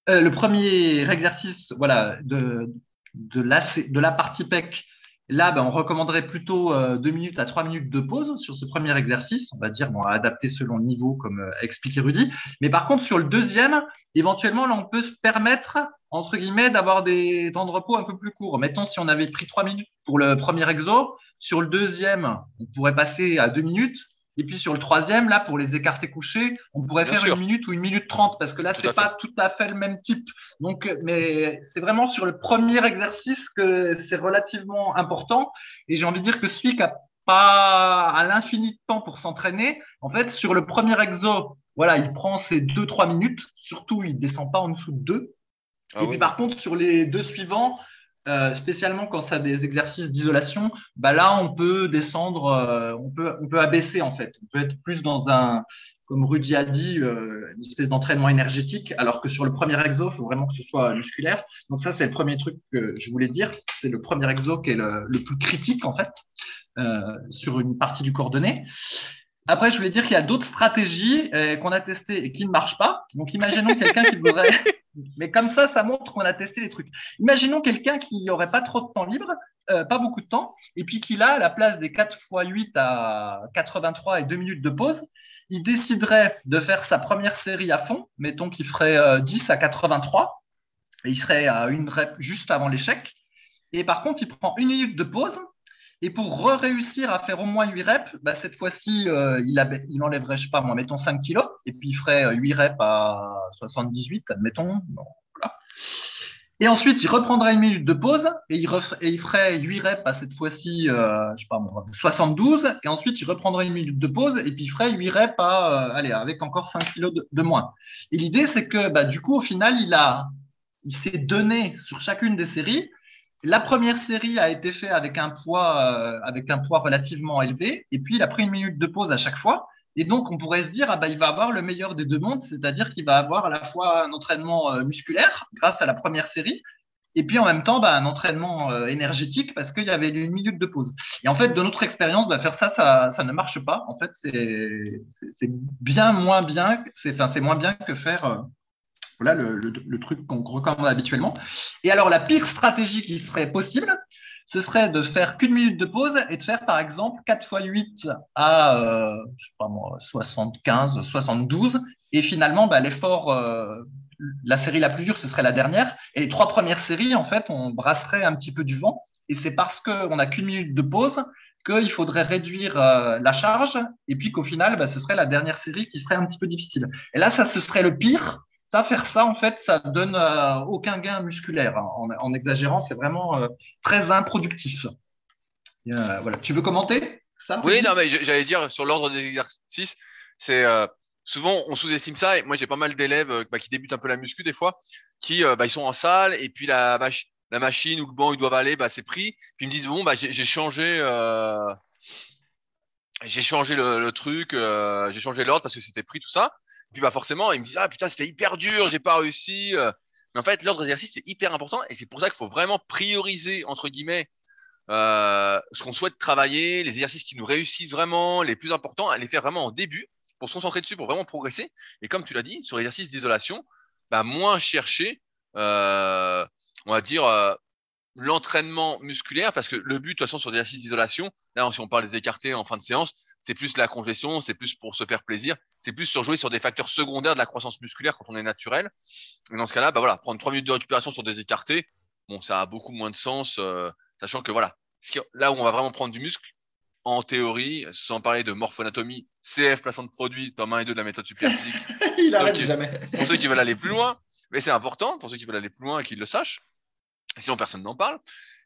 euh, le premier exercice, voilà, de, de la, de la partie pec Là, ben, on recommanderait plutôt euh, 2 minutes à 3 minutes de pause sur ce premier exercice. On va dire, bon, adapté selon le niveau, comme euh, expliqué Rudy. Mais par contre, sur le deuxième, éventuellement, là, on peut se permettre, entre guillemets, d'avoir des temps de repos un peu plus courts. Mettons, si on avait pris 3 minutes pour le premier exo, sur le deuxième, on pourrait passer à 2 minutes. Et puis sur le troisième, là, pour les écartés couchés, on pourrait Bien faire sûr. une minute ou une minute trente, parce que là, c'est pas tout à fait le même type. Donc, euh, mais c'est vraiment sur le premier exercice que c'est relativement important. Et j'ai envie de dire que celui qui a pas à l'infini de temps pour s'entraîner, en fait, sur le premier exo, voilà, il prend ses deux, trois minutes. Surtout, il descend pas en dessous de deux. Ah et oui. puis par contre, sur les deux suivants, euh, spécialement quand ça a des exercices d'isolation, bah là on peut descendre, euh, on peut on peut abaisser en fait. On peut être plus dans un, comme Rudy a dit, euh, une espèce d'entraînement énergétique, alors que sur le premier exo, il faut vraiment que ce soit musculaire. Donc ça c'est le premier truc que je voulais dire. C'est le premier exo qui est le, plus critique en fait euh, sur une partie du coordonné. Après, je voulais dire qu'il y a d'autres stratégies euh, qu'on a testées et qui ne marchent pas. Donc, imaginons quelqu'un qui voudrait. Mais comme ça, ça montre qu'on a testé les trucs. Imaginons quelqu'un qui n'aurait pas trop de temps libre, euh, pas beaucoup de temps, et puis qu'il a à la place des 4 x 8 à 83 et 2 minutes de pause, il déciderait de faire sa première série à fond, mettons qu'il ferait euh, 10 à 83, et il serait à une rep juste avant l'échec. Et par contre, il prend une minute de pause, et pour re-réussir à faire au moins 8 reps, bah, cette fois-ci, euh, il, il enlèverait, je sais pas moi, mettons 5 kilos, et puis il ferait euh, 8 reps à 78, admettons. Bon, voilà. Et ensuite, il reprendrait une minute de pause, et il, et il ferait 8 reps à cette fois-ci, euh, je sais pas moi, 72, et ensuite il reprendrait une minute de pause, et puis il ferait 8 reps à, euh, allez, avec encore 5 kilos de, de moins. Et l'idée, c'est que, bah, du coup, au final, il a, il s'est donné sur chacune des séries la première série a été faite avec un poids, euh, avec un poids relativement élevé, et puis il a pris une minute de pause à chaque fois. Et donc, on pourrait se dire, ah bah, il va avoir le meilleur des deux mondes, c'est-à-dire qu'il va avoir à la fois un entraînement euh, musculaire grâce à la première série, et puis en même temps, bah, un entraînement euh, énergétique parce qu'il y avait une minute de pause. Et en fait, de notre expérience, bah, faire ça, ça, ne marche pas. En fait, c'est, bien moins bien, que faire voilà le, truc qu'on recommande habituellement. Et alors, la pire stratégie qui serait possible, ce serait de faire qu'une minute de pause et de faire, par exemple, 4 x 8 à, euh, je sais pas moi, 75, 72. Et finalement, bah, l'effort, euh, la série la plus dure, ce serait la dernière. Et les trois premières séries, en fait, on brasserait un petit peu du vent. Et c'est parce qu'on n'a qu'une minute de pause qu'il faudrait réduire euh, la charge. Et puis qu'au final, bah, ce serait la dernière série qui serait un petit peu difficile. Et là, ça, ce serait le pire ça, faire ça, en fait, ça donne euh, aucun gain musculaire. hein. En, exagérant, c'est vraiment euh, très improductif. Euh, voilà. Tu veux commenter ça? Oui, non, mais j'allais dire sur l'ordre des exercices, c'est souvent on sous-estime ça. Et moi, j'ai pas mal d'élèves bah, qui débutent un peu la muscu des fois, qui bah, ils sont en salle et puis la, mach- la machine ou le banc ils doivent aller, bah, c'est pris. Puis ils me disent bon, j'ai changé, j'ai changé le, truc, j'ai changé l'ordre parce que c'était pris tout ça. Puis bah forcément, ils me disent ah putain c'était hyper dur, j'ai pas réussi. euh. Mais en fait, l'ordre d'exercice c'est hyper important et c'est pour ça qu'il faut vraiment prioriser entre guillemets euh, ce qu'on souhaite travailler, les exercices qui nous réussissent vraiment, les plus importants, à les faire vraiment en début pour se concentrer dessus, pour vraiment progresser. Et comme tu l'as dit, sur l'exercice d'isolation, bah, moins chercher, euh, on va dire, euh, l'entraînement musculaire, parce que le but, de toute façon, sur l'exercice d'isolation, là, si on parle des écartés en fin de séance, c'est plus la congestion, c'est plus pour se faire plaisir, c'est plus sur jouer sur des facteurs secondaires de la croissance musculaire quand on est naturel. Et dans ce cas-là, bah voilà, prendre trois minutes de récupération sur des écartés, bon, ça a beaucoup moins de sens, euh, sachant que voilà, ce qui- là où on va vraiment prendre du muscle, en théorie, sans parler de morphoanatomie, CF, placement de produit, tome 1 et 2 de la méthode superphysique, Il arrête Ok. jamais. pour ceux qui veulent aller plus loin, mais c'est important pour ceux qui veulent aller plus loin et qu'ils le sachent, sinon personne n'en parle,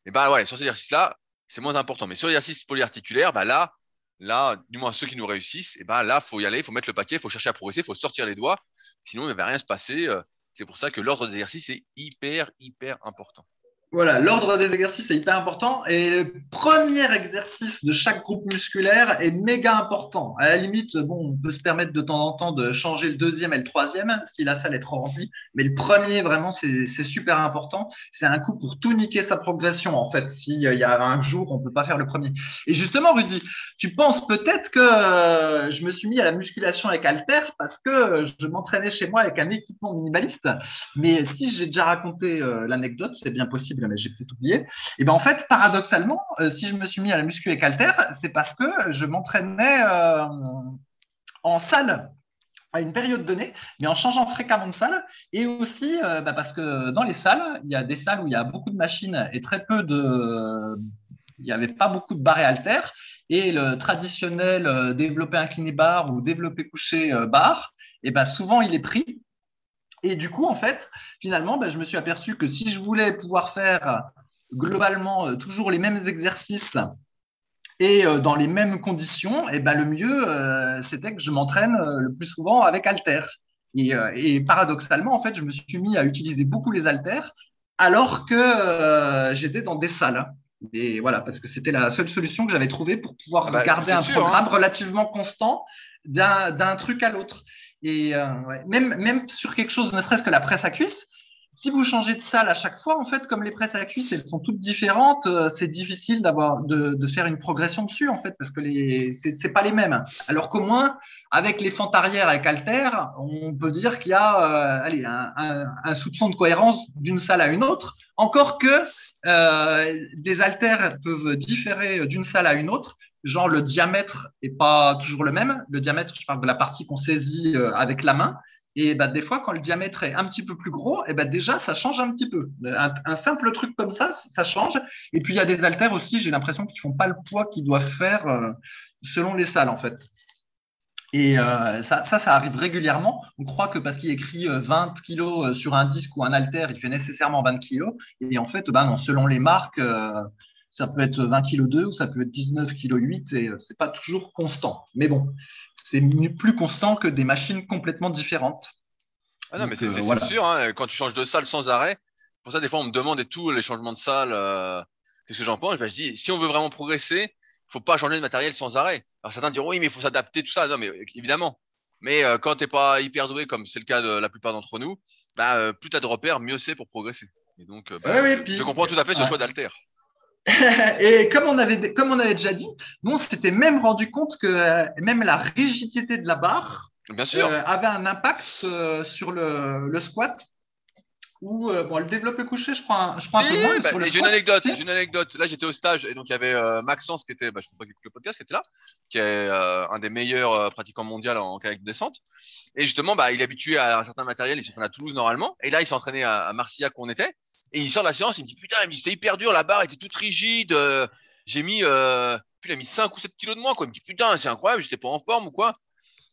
et ben ouais, sur ces exercices-là, c'est moins important. Mais sur l'exercice polyarticulaire, bah là, là, du moins ceux qui nous réussissent, et ben là, faut y aller, faut mettre le paquet, faut chercher à progresser, faut sortir les doigts, sinon il ne va rien se passer. euh, C'est pour ça que l'ordre des exercices est hyper, hyper important. Voilà, l'ordre des exercices est hyper important et le premier exercice de chaque groupe musculaire est méga important. À la limite, bon, on peut se permettre de temps en temps de changer le deuxième et le troisième si la salle est trop remplie, mais le premier, vraiment, c'est super important. C'est un coup pour tout niquer sa progression, en fait. S'il y a un jour, on peut pas faire le premier. Et justement, Rudy, tu penses peut-être que euh, je me suis mis à la musculation avec Alter parce que je m'entraînais chez moi avec un équipement minimaliste, mais si j'ai déjà raconté euh, l'anecdote, c'est bien possible j'ai peut-être oublié. Et ben en fait, paradoxalement, euh, si je me suis mis à la muscu avec Alter, c'est parce que je m'entraînais euh, en salle à une période donnée, mais en changeant fréquemment de salle, et aussi euh, bah, parce que dans les salles, il y a des salles où il y a beaucoup de machines et très peu de, il n'y avait pas beaucoup de barres et et le traditionnel développer incliné bar ou développer couché bar, et ben souvent il est pris et du coup, en fait, finalement, ben, je me suis aperçu que si je voulais pouvoir faire globalement euh, toujours les mêmes exercices et euh, dans les mêmes conditions, et ben, le mieux, euh, c'était que je m'entraîne le plus souvent avec Alter. Et, paradoxalement, en fait, je me suis mis à utiliser beaucoup les haltères alors que j'étais dans des salles. Et voilà, parce que c'était la seule solution que j'avais trouvée pour pouvoir ah bah, garder un programme hein. relativement constant d'un truc à l'autre. Et euh, même, même sur quelque chose, ne serait-ce que la presse à cuisse, si vous changez de salle à chaque fois, en fait, comme les presses à cuisse, elles sont toutes différentes, euh, c'est difficile d'avoir de, faire une progression dessus, en fait, parce que les c'est pas les mêmes. Alors qu'au moins, avec les fentes arrière avec Alter, on peut dire qu'il y a euh, allez, un, soupçon de cohérence d'une salle à une autre. Encore que des haltères peuvent différer d'une salle à une autre, genre le diamètre est pas toujours le même. Le diamètre, je parle de la partie qu'on saisit euh, avec la main. Et bah, des fois, quand le diamètre est un petit peu plus gros, et bah, déjà, ça change un petit peu. Un, simple truc comme ça, ça change. Et puis, il y a des haltères aussi, j'ai l'impression qu'ils font pas le poids qu'ils doivent faire euh, selon les salles, en fait. Et euh, ça, ça, arrive régulièrement. On croit que parce qu'il écrit 20 kilos sur un disque ou un halter, il fait nécessairement 20 kilos. Et en fait, bah non, selon les marques, ça peut être 20 kg 2 ou ça peut être 19 kg 8 et euh, c'est pas toujours constant. Mais bon, c'est plus constant que des machines complètement différentes. Ah non, mais c'est euh, sûr, hein, quand tu changes de salle sans arrêt, pour ça, des fois, on me demande et tout, les changements de salle, euh, qu'est-ce que j'en pense? Je dis, si on veut vraiment progresser, faut pas changer de matériel sans arrêt. Alors certains diront, oui, mais il faut s'adapter, tout ça. Non, mais évidemment. Mais quand tu n'es pas hyper doué, comme c'est le cas de la plupart d'entre nous, bah, plus tu as de repères, mieux c'est pour progresser. Et donc, bah, je comprends tout à fait ce choix d'alter. et comme on avait comme on avait déjà dit, nous on s'était même rendu compte que euh, même la rigidité de la barre Bien sûr. Euh, avait un impact euh, sur le, le, squat. Ou bon, le développé couché, je crois, je crois un peu moins. Bah, j'ai une anecdote. J'ai une anecdote. Là, j'étais au stage et donc il y avait Maxence qui était, bah, je ne sais pas qui le podcast, qui était là, qui est un des meilleurs pratiquants mondiaux en kayak de descente. Et justement, bah, il est habitué à un certain matériel. Il s'entraîne à Toulouse normalement. Et là, il s'est entraîné à, à Marcillac où on était. Et il sort de la séance, il me dit putain, c'était hyper dur, la barre était toute rigide. Euh, j'ai mis, euh, il a mis 5 ou 7 kilos de moins, quoi. Il me dit putain, c'est incroyable, j'étais pas en forme ou quoi.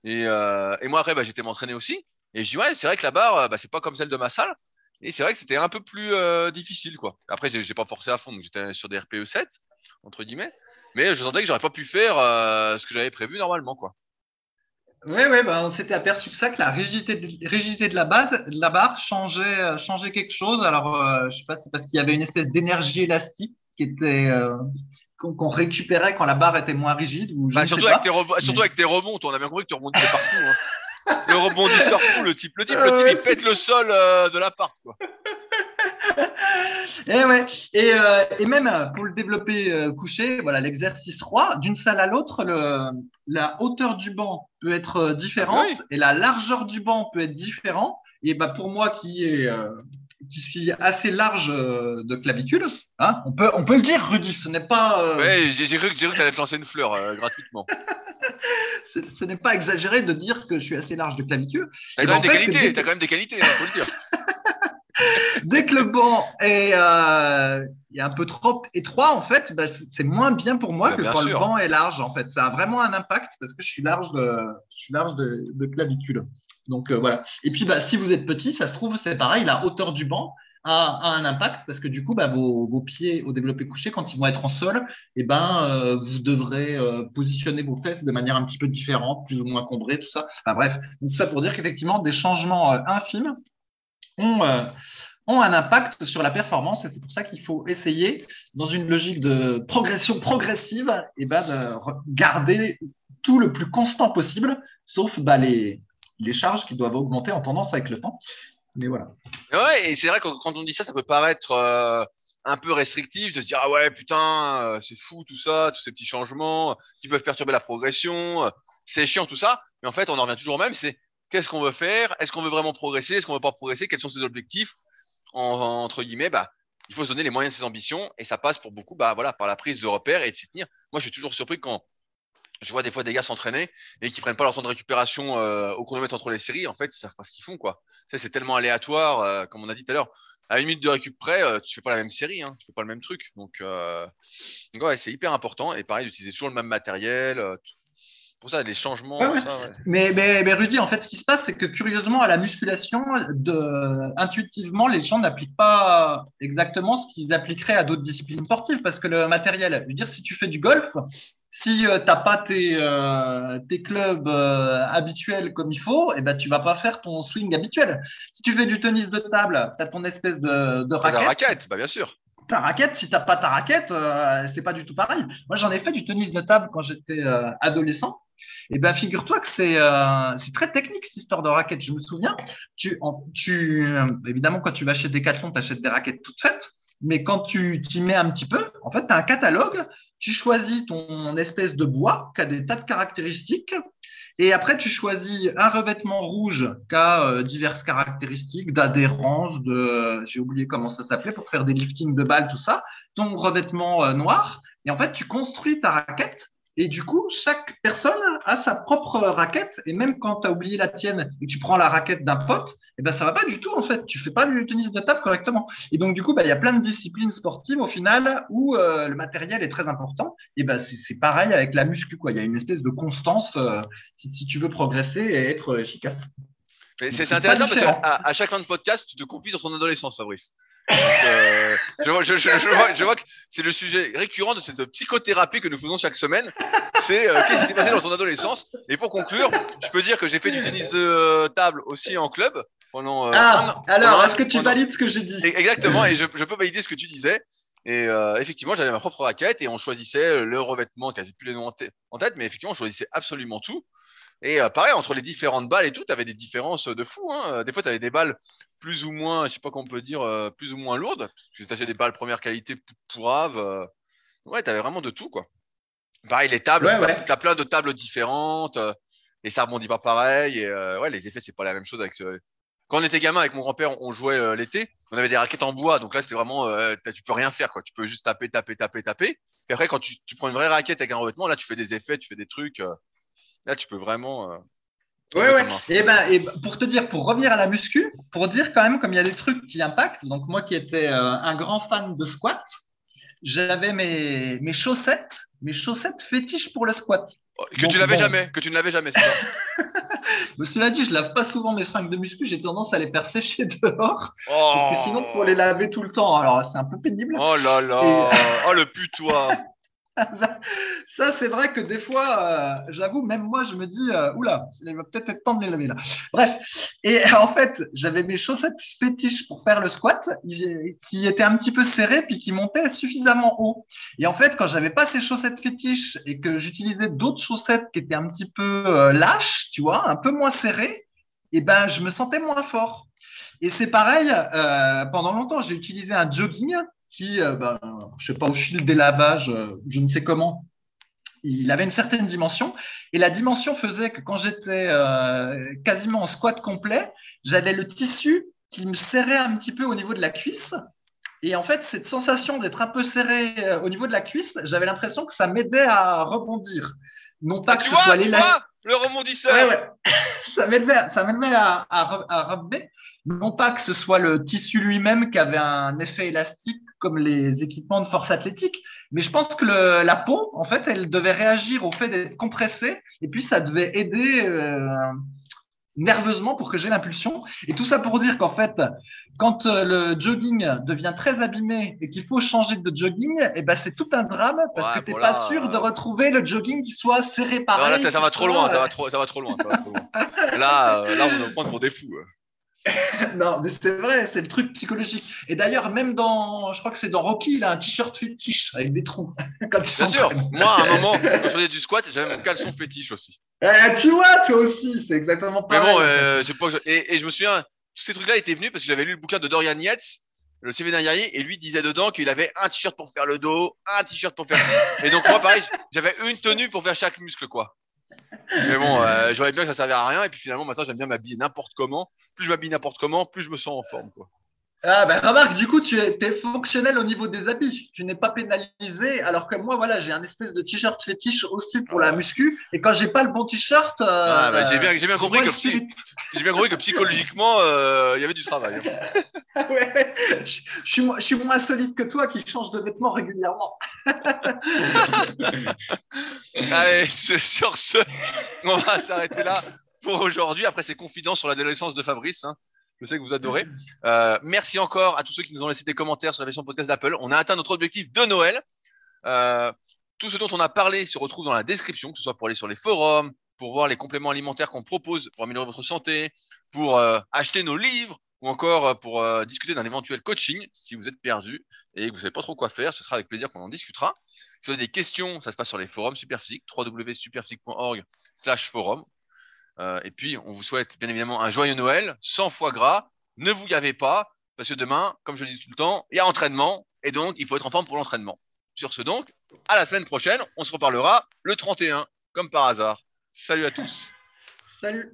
Et, euh, moi après, bah, j'étais m'entraîner aussi. Et je dis ouais, c'est vrai que la barre, bah, c'est pas comme celle de ma salle. Et c'est vrai que c'était un peu plus euh, difficile, quoi. Après, j'ai pas forcé à fond, donc j'étais sur des RPE 7 entre guillemets. Mais je sentais que j'aurais pas pu faire euh, ce que j'avais prévu normalement, quoi. Oui, oui, ben, on s'était aperçu que ça, que la rigidité de, rigidité de la base, de la barre changeait, euh, changeait quelque chose. Alors, euh, je sais pas, c'est parce qu'il y avait une espèce d'énergie élastique qui était euh, qu'on récupérait quand la barre était moins rigide. Ou bah, surtout, avec tes surtout avec tes remontes, on a bien compris que tu rebondissais partout. Hein. le rebondisseur fou, le type, le type, le type, il pète le sol de l'appart, quoi. Et, ouais. et, euh, et, même euh, pour le développer euh, couché, voilà l'exercice roi, d'une salle à l'autre, la hauteur du banc peut être différente ah et la largeur du banc peut être différente. Et bah pour moi qui est qui suis assez large de clavicule, hein, on peut on peut le dire, Rudy, ce n'est pas. Ouais, j'ai cru, que tu allais te lancer une fleur gratuitement. ce n'est pas exagéré de dire que je suis assez large de clavicule. T'as quand, ben, as quand même des qualités, il faut le dire. Dès que le banc est, euh, est, un peu trop étroit, en fait, bah, c'est moins bien pour moi bah, que quand le banc est large. En fait, ça a vraiment un impact parce que je suis large de, je suis large de, de clavicule. Donc euh, voilà. Et puis, bah, si vous êtes petit, ça se trouve, c'est pareil, la hauteur du banc a, un impact parce que du coup, bah, vos, vos, pieds au développé couché, quand ils vont être en sol, et eh ben, euh, vous devrez euh, positionner vos fesses de manière un petit peu différente, plus ou moins combrée, tout ça. Enfin bref, tout ça pour dire qu'effectivement, des changements infimes ont, ont un impact sur la performance et c'est pour ça qu'il faut essayer, dans une logique de progression progressive, et ben, de garder tout le plus constant possible, sauf bah, les, les charges qui doivent augmenter en tendance avec le temps. Mais voilà. Ouais, et c'est vrai que quand on dit ça, ça peut paraître euh, un peu restrictif de se dire ah ouais putain euh, c'est fou tout ça, tous ces petits changements qui peuvent perturber la progression, euh, c'est chiant tout ça. Mais en fait, on en revient toujours au même, c'est qu'est-ce qu'on veut faire, est-ce qu'on veut vraiment progresser, est-ce qu'on veut pas progresser, quels sont ses objectifs? Entre guillemets, bah, il faut se donner les moyens de ses ambitions et ça passe pour beaucoup bah, voilà, par la prise de repères et de s'y tenir. Moi, je suis toujours surpris quand je vois des fois des gars s'entraîner et qui prennent pas leur temps de récupération euh, au chronomètre entre les séries. En fait, ils savent pas ce qu'ils font, quoi. C'est tellement aléatoire, euh, comme on a dit tout à l'heure. À une minute de récup près, euh, tu fais pas la même série, hein, tu fais pas le même truc. Donc, ouais, c'est hyper important. Et pareil, d'utiliser toujours le même matériel, pour ça, les changements. mais, mais, mais, Rudy, en fait, ce qui se passe, c'est que curieusement, à la musculation, de, intuitivement, les gens n'appliquent pas exactement ce qu'ils appliqueraient à d'autres disciplines sportives, parce que le matériel, je veux dire, si tu fais du golf, si euh, tu n'as pas tes, euh, tes clubs euh, habituels comme il faut, eh ben, tu vas pas faire ton swing habituel. Si tu fais du tennis de table, tu as ton espèce de, de raquette. La raquette, bah, bien sûr ta raquette, si t'as pas ta raquette, c'est pas du tout pareil. Moi, j'en ai fait du tennis de table quand j'étais adolescent. Eh ben, figure-toi que c'est euh, très technique cette histoire de raquettes. Je me souviens, tu, tu évidemment quand tu vas chez Decathlon, tu achètes des raquettes toutes faites, mais quand tu t'y mets un petit peu, en fait, tu as un catalogue, tu choisis ton espèce de bois qui a des tas de caractéristiques, et après tu choisis un revêtement rouge qui a euh, diverses caractéristiques d'adhérence, de j'ai oublié comment ça s'appelait pour faire des liftings de balles, tout ça, ton revêtement euh, noir, et en fait tu construis ta raquette et du coup, chaque personne a sa propre raquette. Et même quand tu as oublié la tienne et que tu prends la raquette d'un pote, eh ben, ça va pas du tout, en fait. Tu fais pas du tennis de table correctement. Et donc, du coup, bah, il y a plein de disciplines sportives au final où euh, le matériel est très important. Et ben, c'est pareil avec la muscu, quoi. Il y a une espèce de constance euh, si, si, tu veux progresser et être efficace. C'est intéressant parce qu'à à chaque fin de podcast, tu te confies sur ton adolescence, Fabrice. Euh, je, vois, je, je, vois, je, vois, que c'est le sujet récurrent de cette psychothérapie que nous faisons chaque semaine. C'est euh, qu'est-ce qui s'est passé dans ton adolescence? Et pour conclure, je peux dire que j'ai fait du tennis de euh, table aussi en club. Pendant, ah, alors, est-ce que tu valides ce que j'ai dit? Exactement, et je, peux valider ce que tu disais. Et effectivement, j'avais ma propre raquette et on choisissait le revêtement, quasi plus les noms en tête, mais effectivement, on choisissait absolument tout. Et euh, pareil, entre les différentes balles et tout, tu avais des différences de fou. Hein. Des fois, tu avais des balles plus ou moins, je sais pas comment on peut dire, euh, plus ou moins lourdes. Tu acheté des balles première qualité pourrave. Euh. Ouais, tu avais vraiment de tout, quoi. Pareil, les tables, tu as plein de tables différentes. et ça rebondit pas pareil. Et ouais, les effets, c'est pas la même chose avec Quand on était gamin avec mon grand-père, on jouait l'été. On avait des raquettes en bois, donc là c'était vraiment, tu peux rien faire quoi. Tu peux juste taper, taper, taper, taper. Et après quand tu, tu, prends une vraie raquette avec un revêtement, là tu fais des effets, tu fais des trucs. Là, tu peux vraiment. Euh, ouais, ouais. Et ben, et pour te dire, pour revenir à la muscu, pour dire quand même comme il y a des trucs qui impactent. Donc moi qui étais euh, un grand fan de squat, j'avais mes, mes chaussettes, mes chaussettes fétiches pour le squat. Oh, que tu l'avais jamais, que tu ne l'avais jamais, c'est ça. Mais cela dit, je lave pas souvent mes fringues de muscu, j'ai tendance à les faire sécher dehors. Parce que sinon, pour les laver tout le temps, alors c'est un peu pénible. Oh là là, oh le putois. Ça, c'est vrai que des fois, euh, j'avoue, même moi, je me dis, euh, oula, il va peut-être être temps de les laver là. Bref, et en fait, j'avais mes chaussettes fétiches pour faire le squat, qui étaient un petit peu serrées, puis qui montaient suffisamment haut. Et en fait, quand j'avais pas ces chaussettes fétiches et que j'utilisais d'autres chaussettes qui étaient un petit peu euh, lâches, tu vois, un peu moins serrées, et eh ben, je me sentais moins fort. Et c'est pareil, pendant longtemps, j'ai utilisé un jogging qui, euh, ben, je sais pas, au fil des lavages, euh, je ne sais comment, il avait une certaine dimension. Et la dimension faisait que quand j'étais euh, quasiment en squat complet, j'avais le tissu qui me serrait un petit peu au niveau de la cuisse. Et en fait, cette sensation d'être un peu serré au niveau de la cuisse, j'avais l'impression que ça m'aidait à rebondir. Non pas ah, que tu ce vois, soit tu vois le rebondisseur. Ouais, ouais. ça m'aidait, m'aidait à, à, à Non pas que ce soit le tissu lui-même qui avait un effet élastique comme les équipements de force athlétique. Mais je pense que le, la pompe, en fait, elle devait réagir au fait d'être compressée et puis ça devait aider euh, nerveusement pour que j'ai l'impulsion. Et tout ça pour dire qu'en fait, quand euh, le jogging devient très abîmé et qu'il faut changer de jogging, et eh ben c'est tout un drame parce que tu n'es pas sûr de retrouver le jogging qui soit serré par là, ça, va trop loin, ça va trop, ça va trop loin. Ça va trop loin. là, euh, là, on va prendre pour des fous. non, mais c'est vrai, c'est le truc psychologique. Et d'ailleurs, même dans, je crois que c'est dans Rocky, il a un t-shirt fétiche avec des trous. Bien sûr, moi, à un moment, quand je faisais du squat, j'avais mon caleçon fétiche aussi. Eh, tu vois, toi aussi, c'est exactement pareil. Mais bon, euh, pas et, et, je me souviens, tous ces trucs-là étaient venus parce que j'avais lu le bouquin de Dorian Yates, le CV d'un guerrier, et lui disait dedans qu'il avait un t-shirt pour faire le dos, un t-shirt pour faire ci. Et donc, moi, pareil, j'avais une tenue pour faire chaque muscle, quoi. Mais bon, euh, j'aurais bien que ça servait à rien. Et puis finalement, maintenant, j'aime bien m'habiller n'importe comment. Plus je m'habille n'importe comment, plus je me sens en forme. Quoi. Ah ben remarque, du coup, tu es, fonctionnel au niveau des habits. Tu n'es pas pénalisé, alors que moi, voilà, j'ai un espèce de t-shirt fétiche aussi pour la muscu. Et quand j'ai pas le bon t-shirt, euh, ah, bah, j'ai bien, compris que j'ai bien compris que psychologiquement, euh, il y avait du travail. Hein. ouais, je, suis, je suis moins solide que toi qui change de vêtements régulièrement. Allez, sur ce, on va s'arrêter là pour aujourd'hui. Après ces confidences sur l'adolescence de Fabrice. Hein. Je sais que vous adorez. Euh, merci encore à tous ceux qui nous ont laissé des commentaires sur la version podcast d'Apple. On a atteint notre objectif de Noël. Euh, tout ce dont on a parlé se retrouve dans la description, que ce soit pour aller sur les forums, pour voir les compléments alimentaires qu'on propose pour améliorer votre santé, pour euh, acheter nos livres ou encore pour discuter d'un éventuel coaching si vous êtes perdu et que vous savez pas trop quoi faire. Ce sera avec plaisir qu'on en discutera. Si vous avez des questions, ça se passe sur les forums Superphysique, www.superphysique.org/forum. Euh, et puis, on vous souhaite bien évidemment un joyeux Noël, sans foie gras. Ne vous gavez pas, parce que demain, comme je le dis tout le temps, il y a entraînement, et donc il faut être en forme pour l'entraînement. Sur ce donc, à la semaine prochaine, on se reparlera le 31, comme par hasard. Salut à tous. Salut.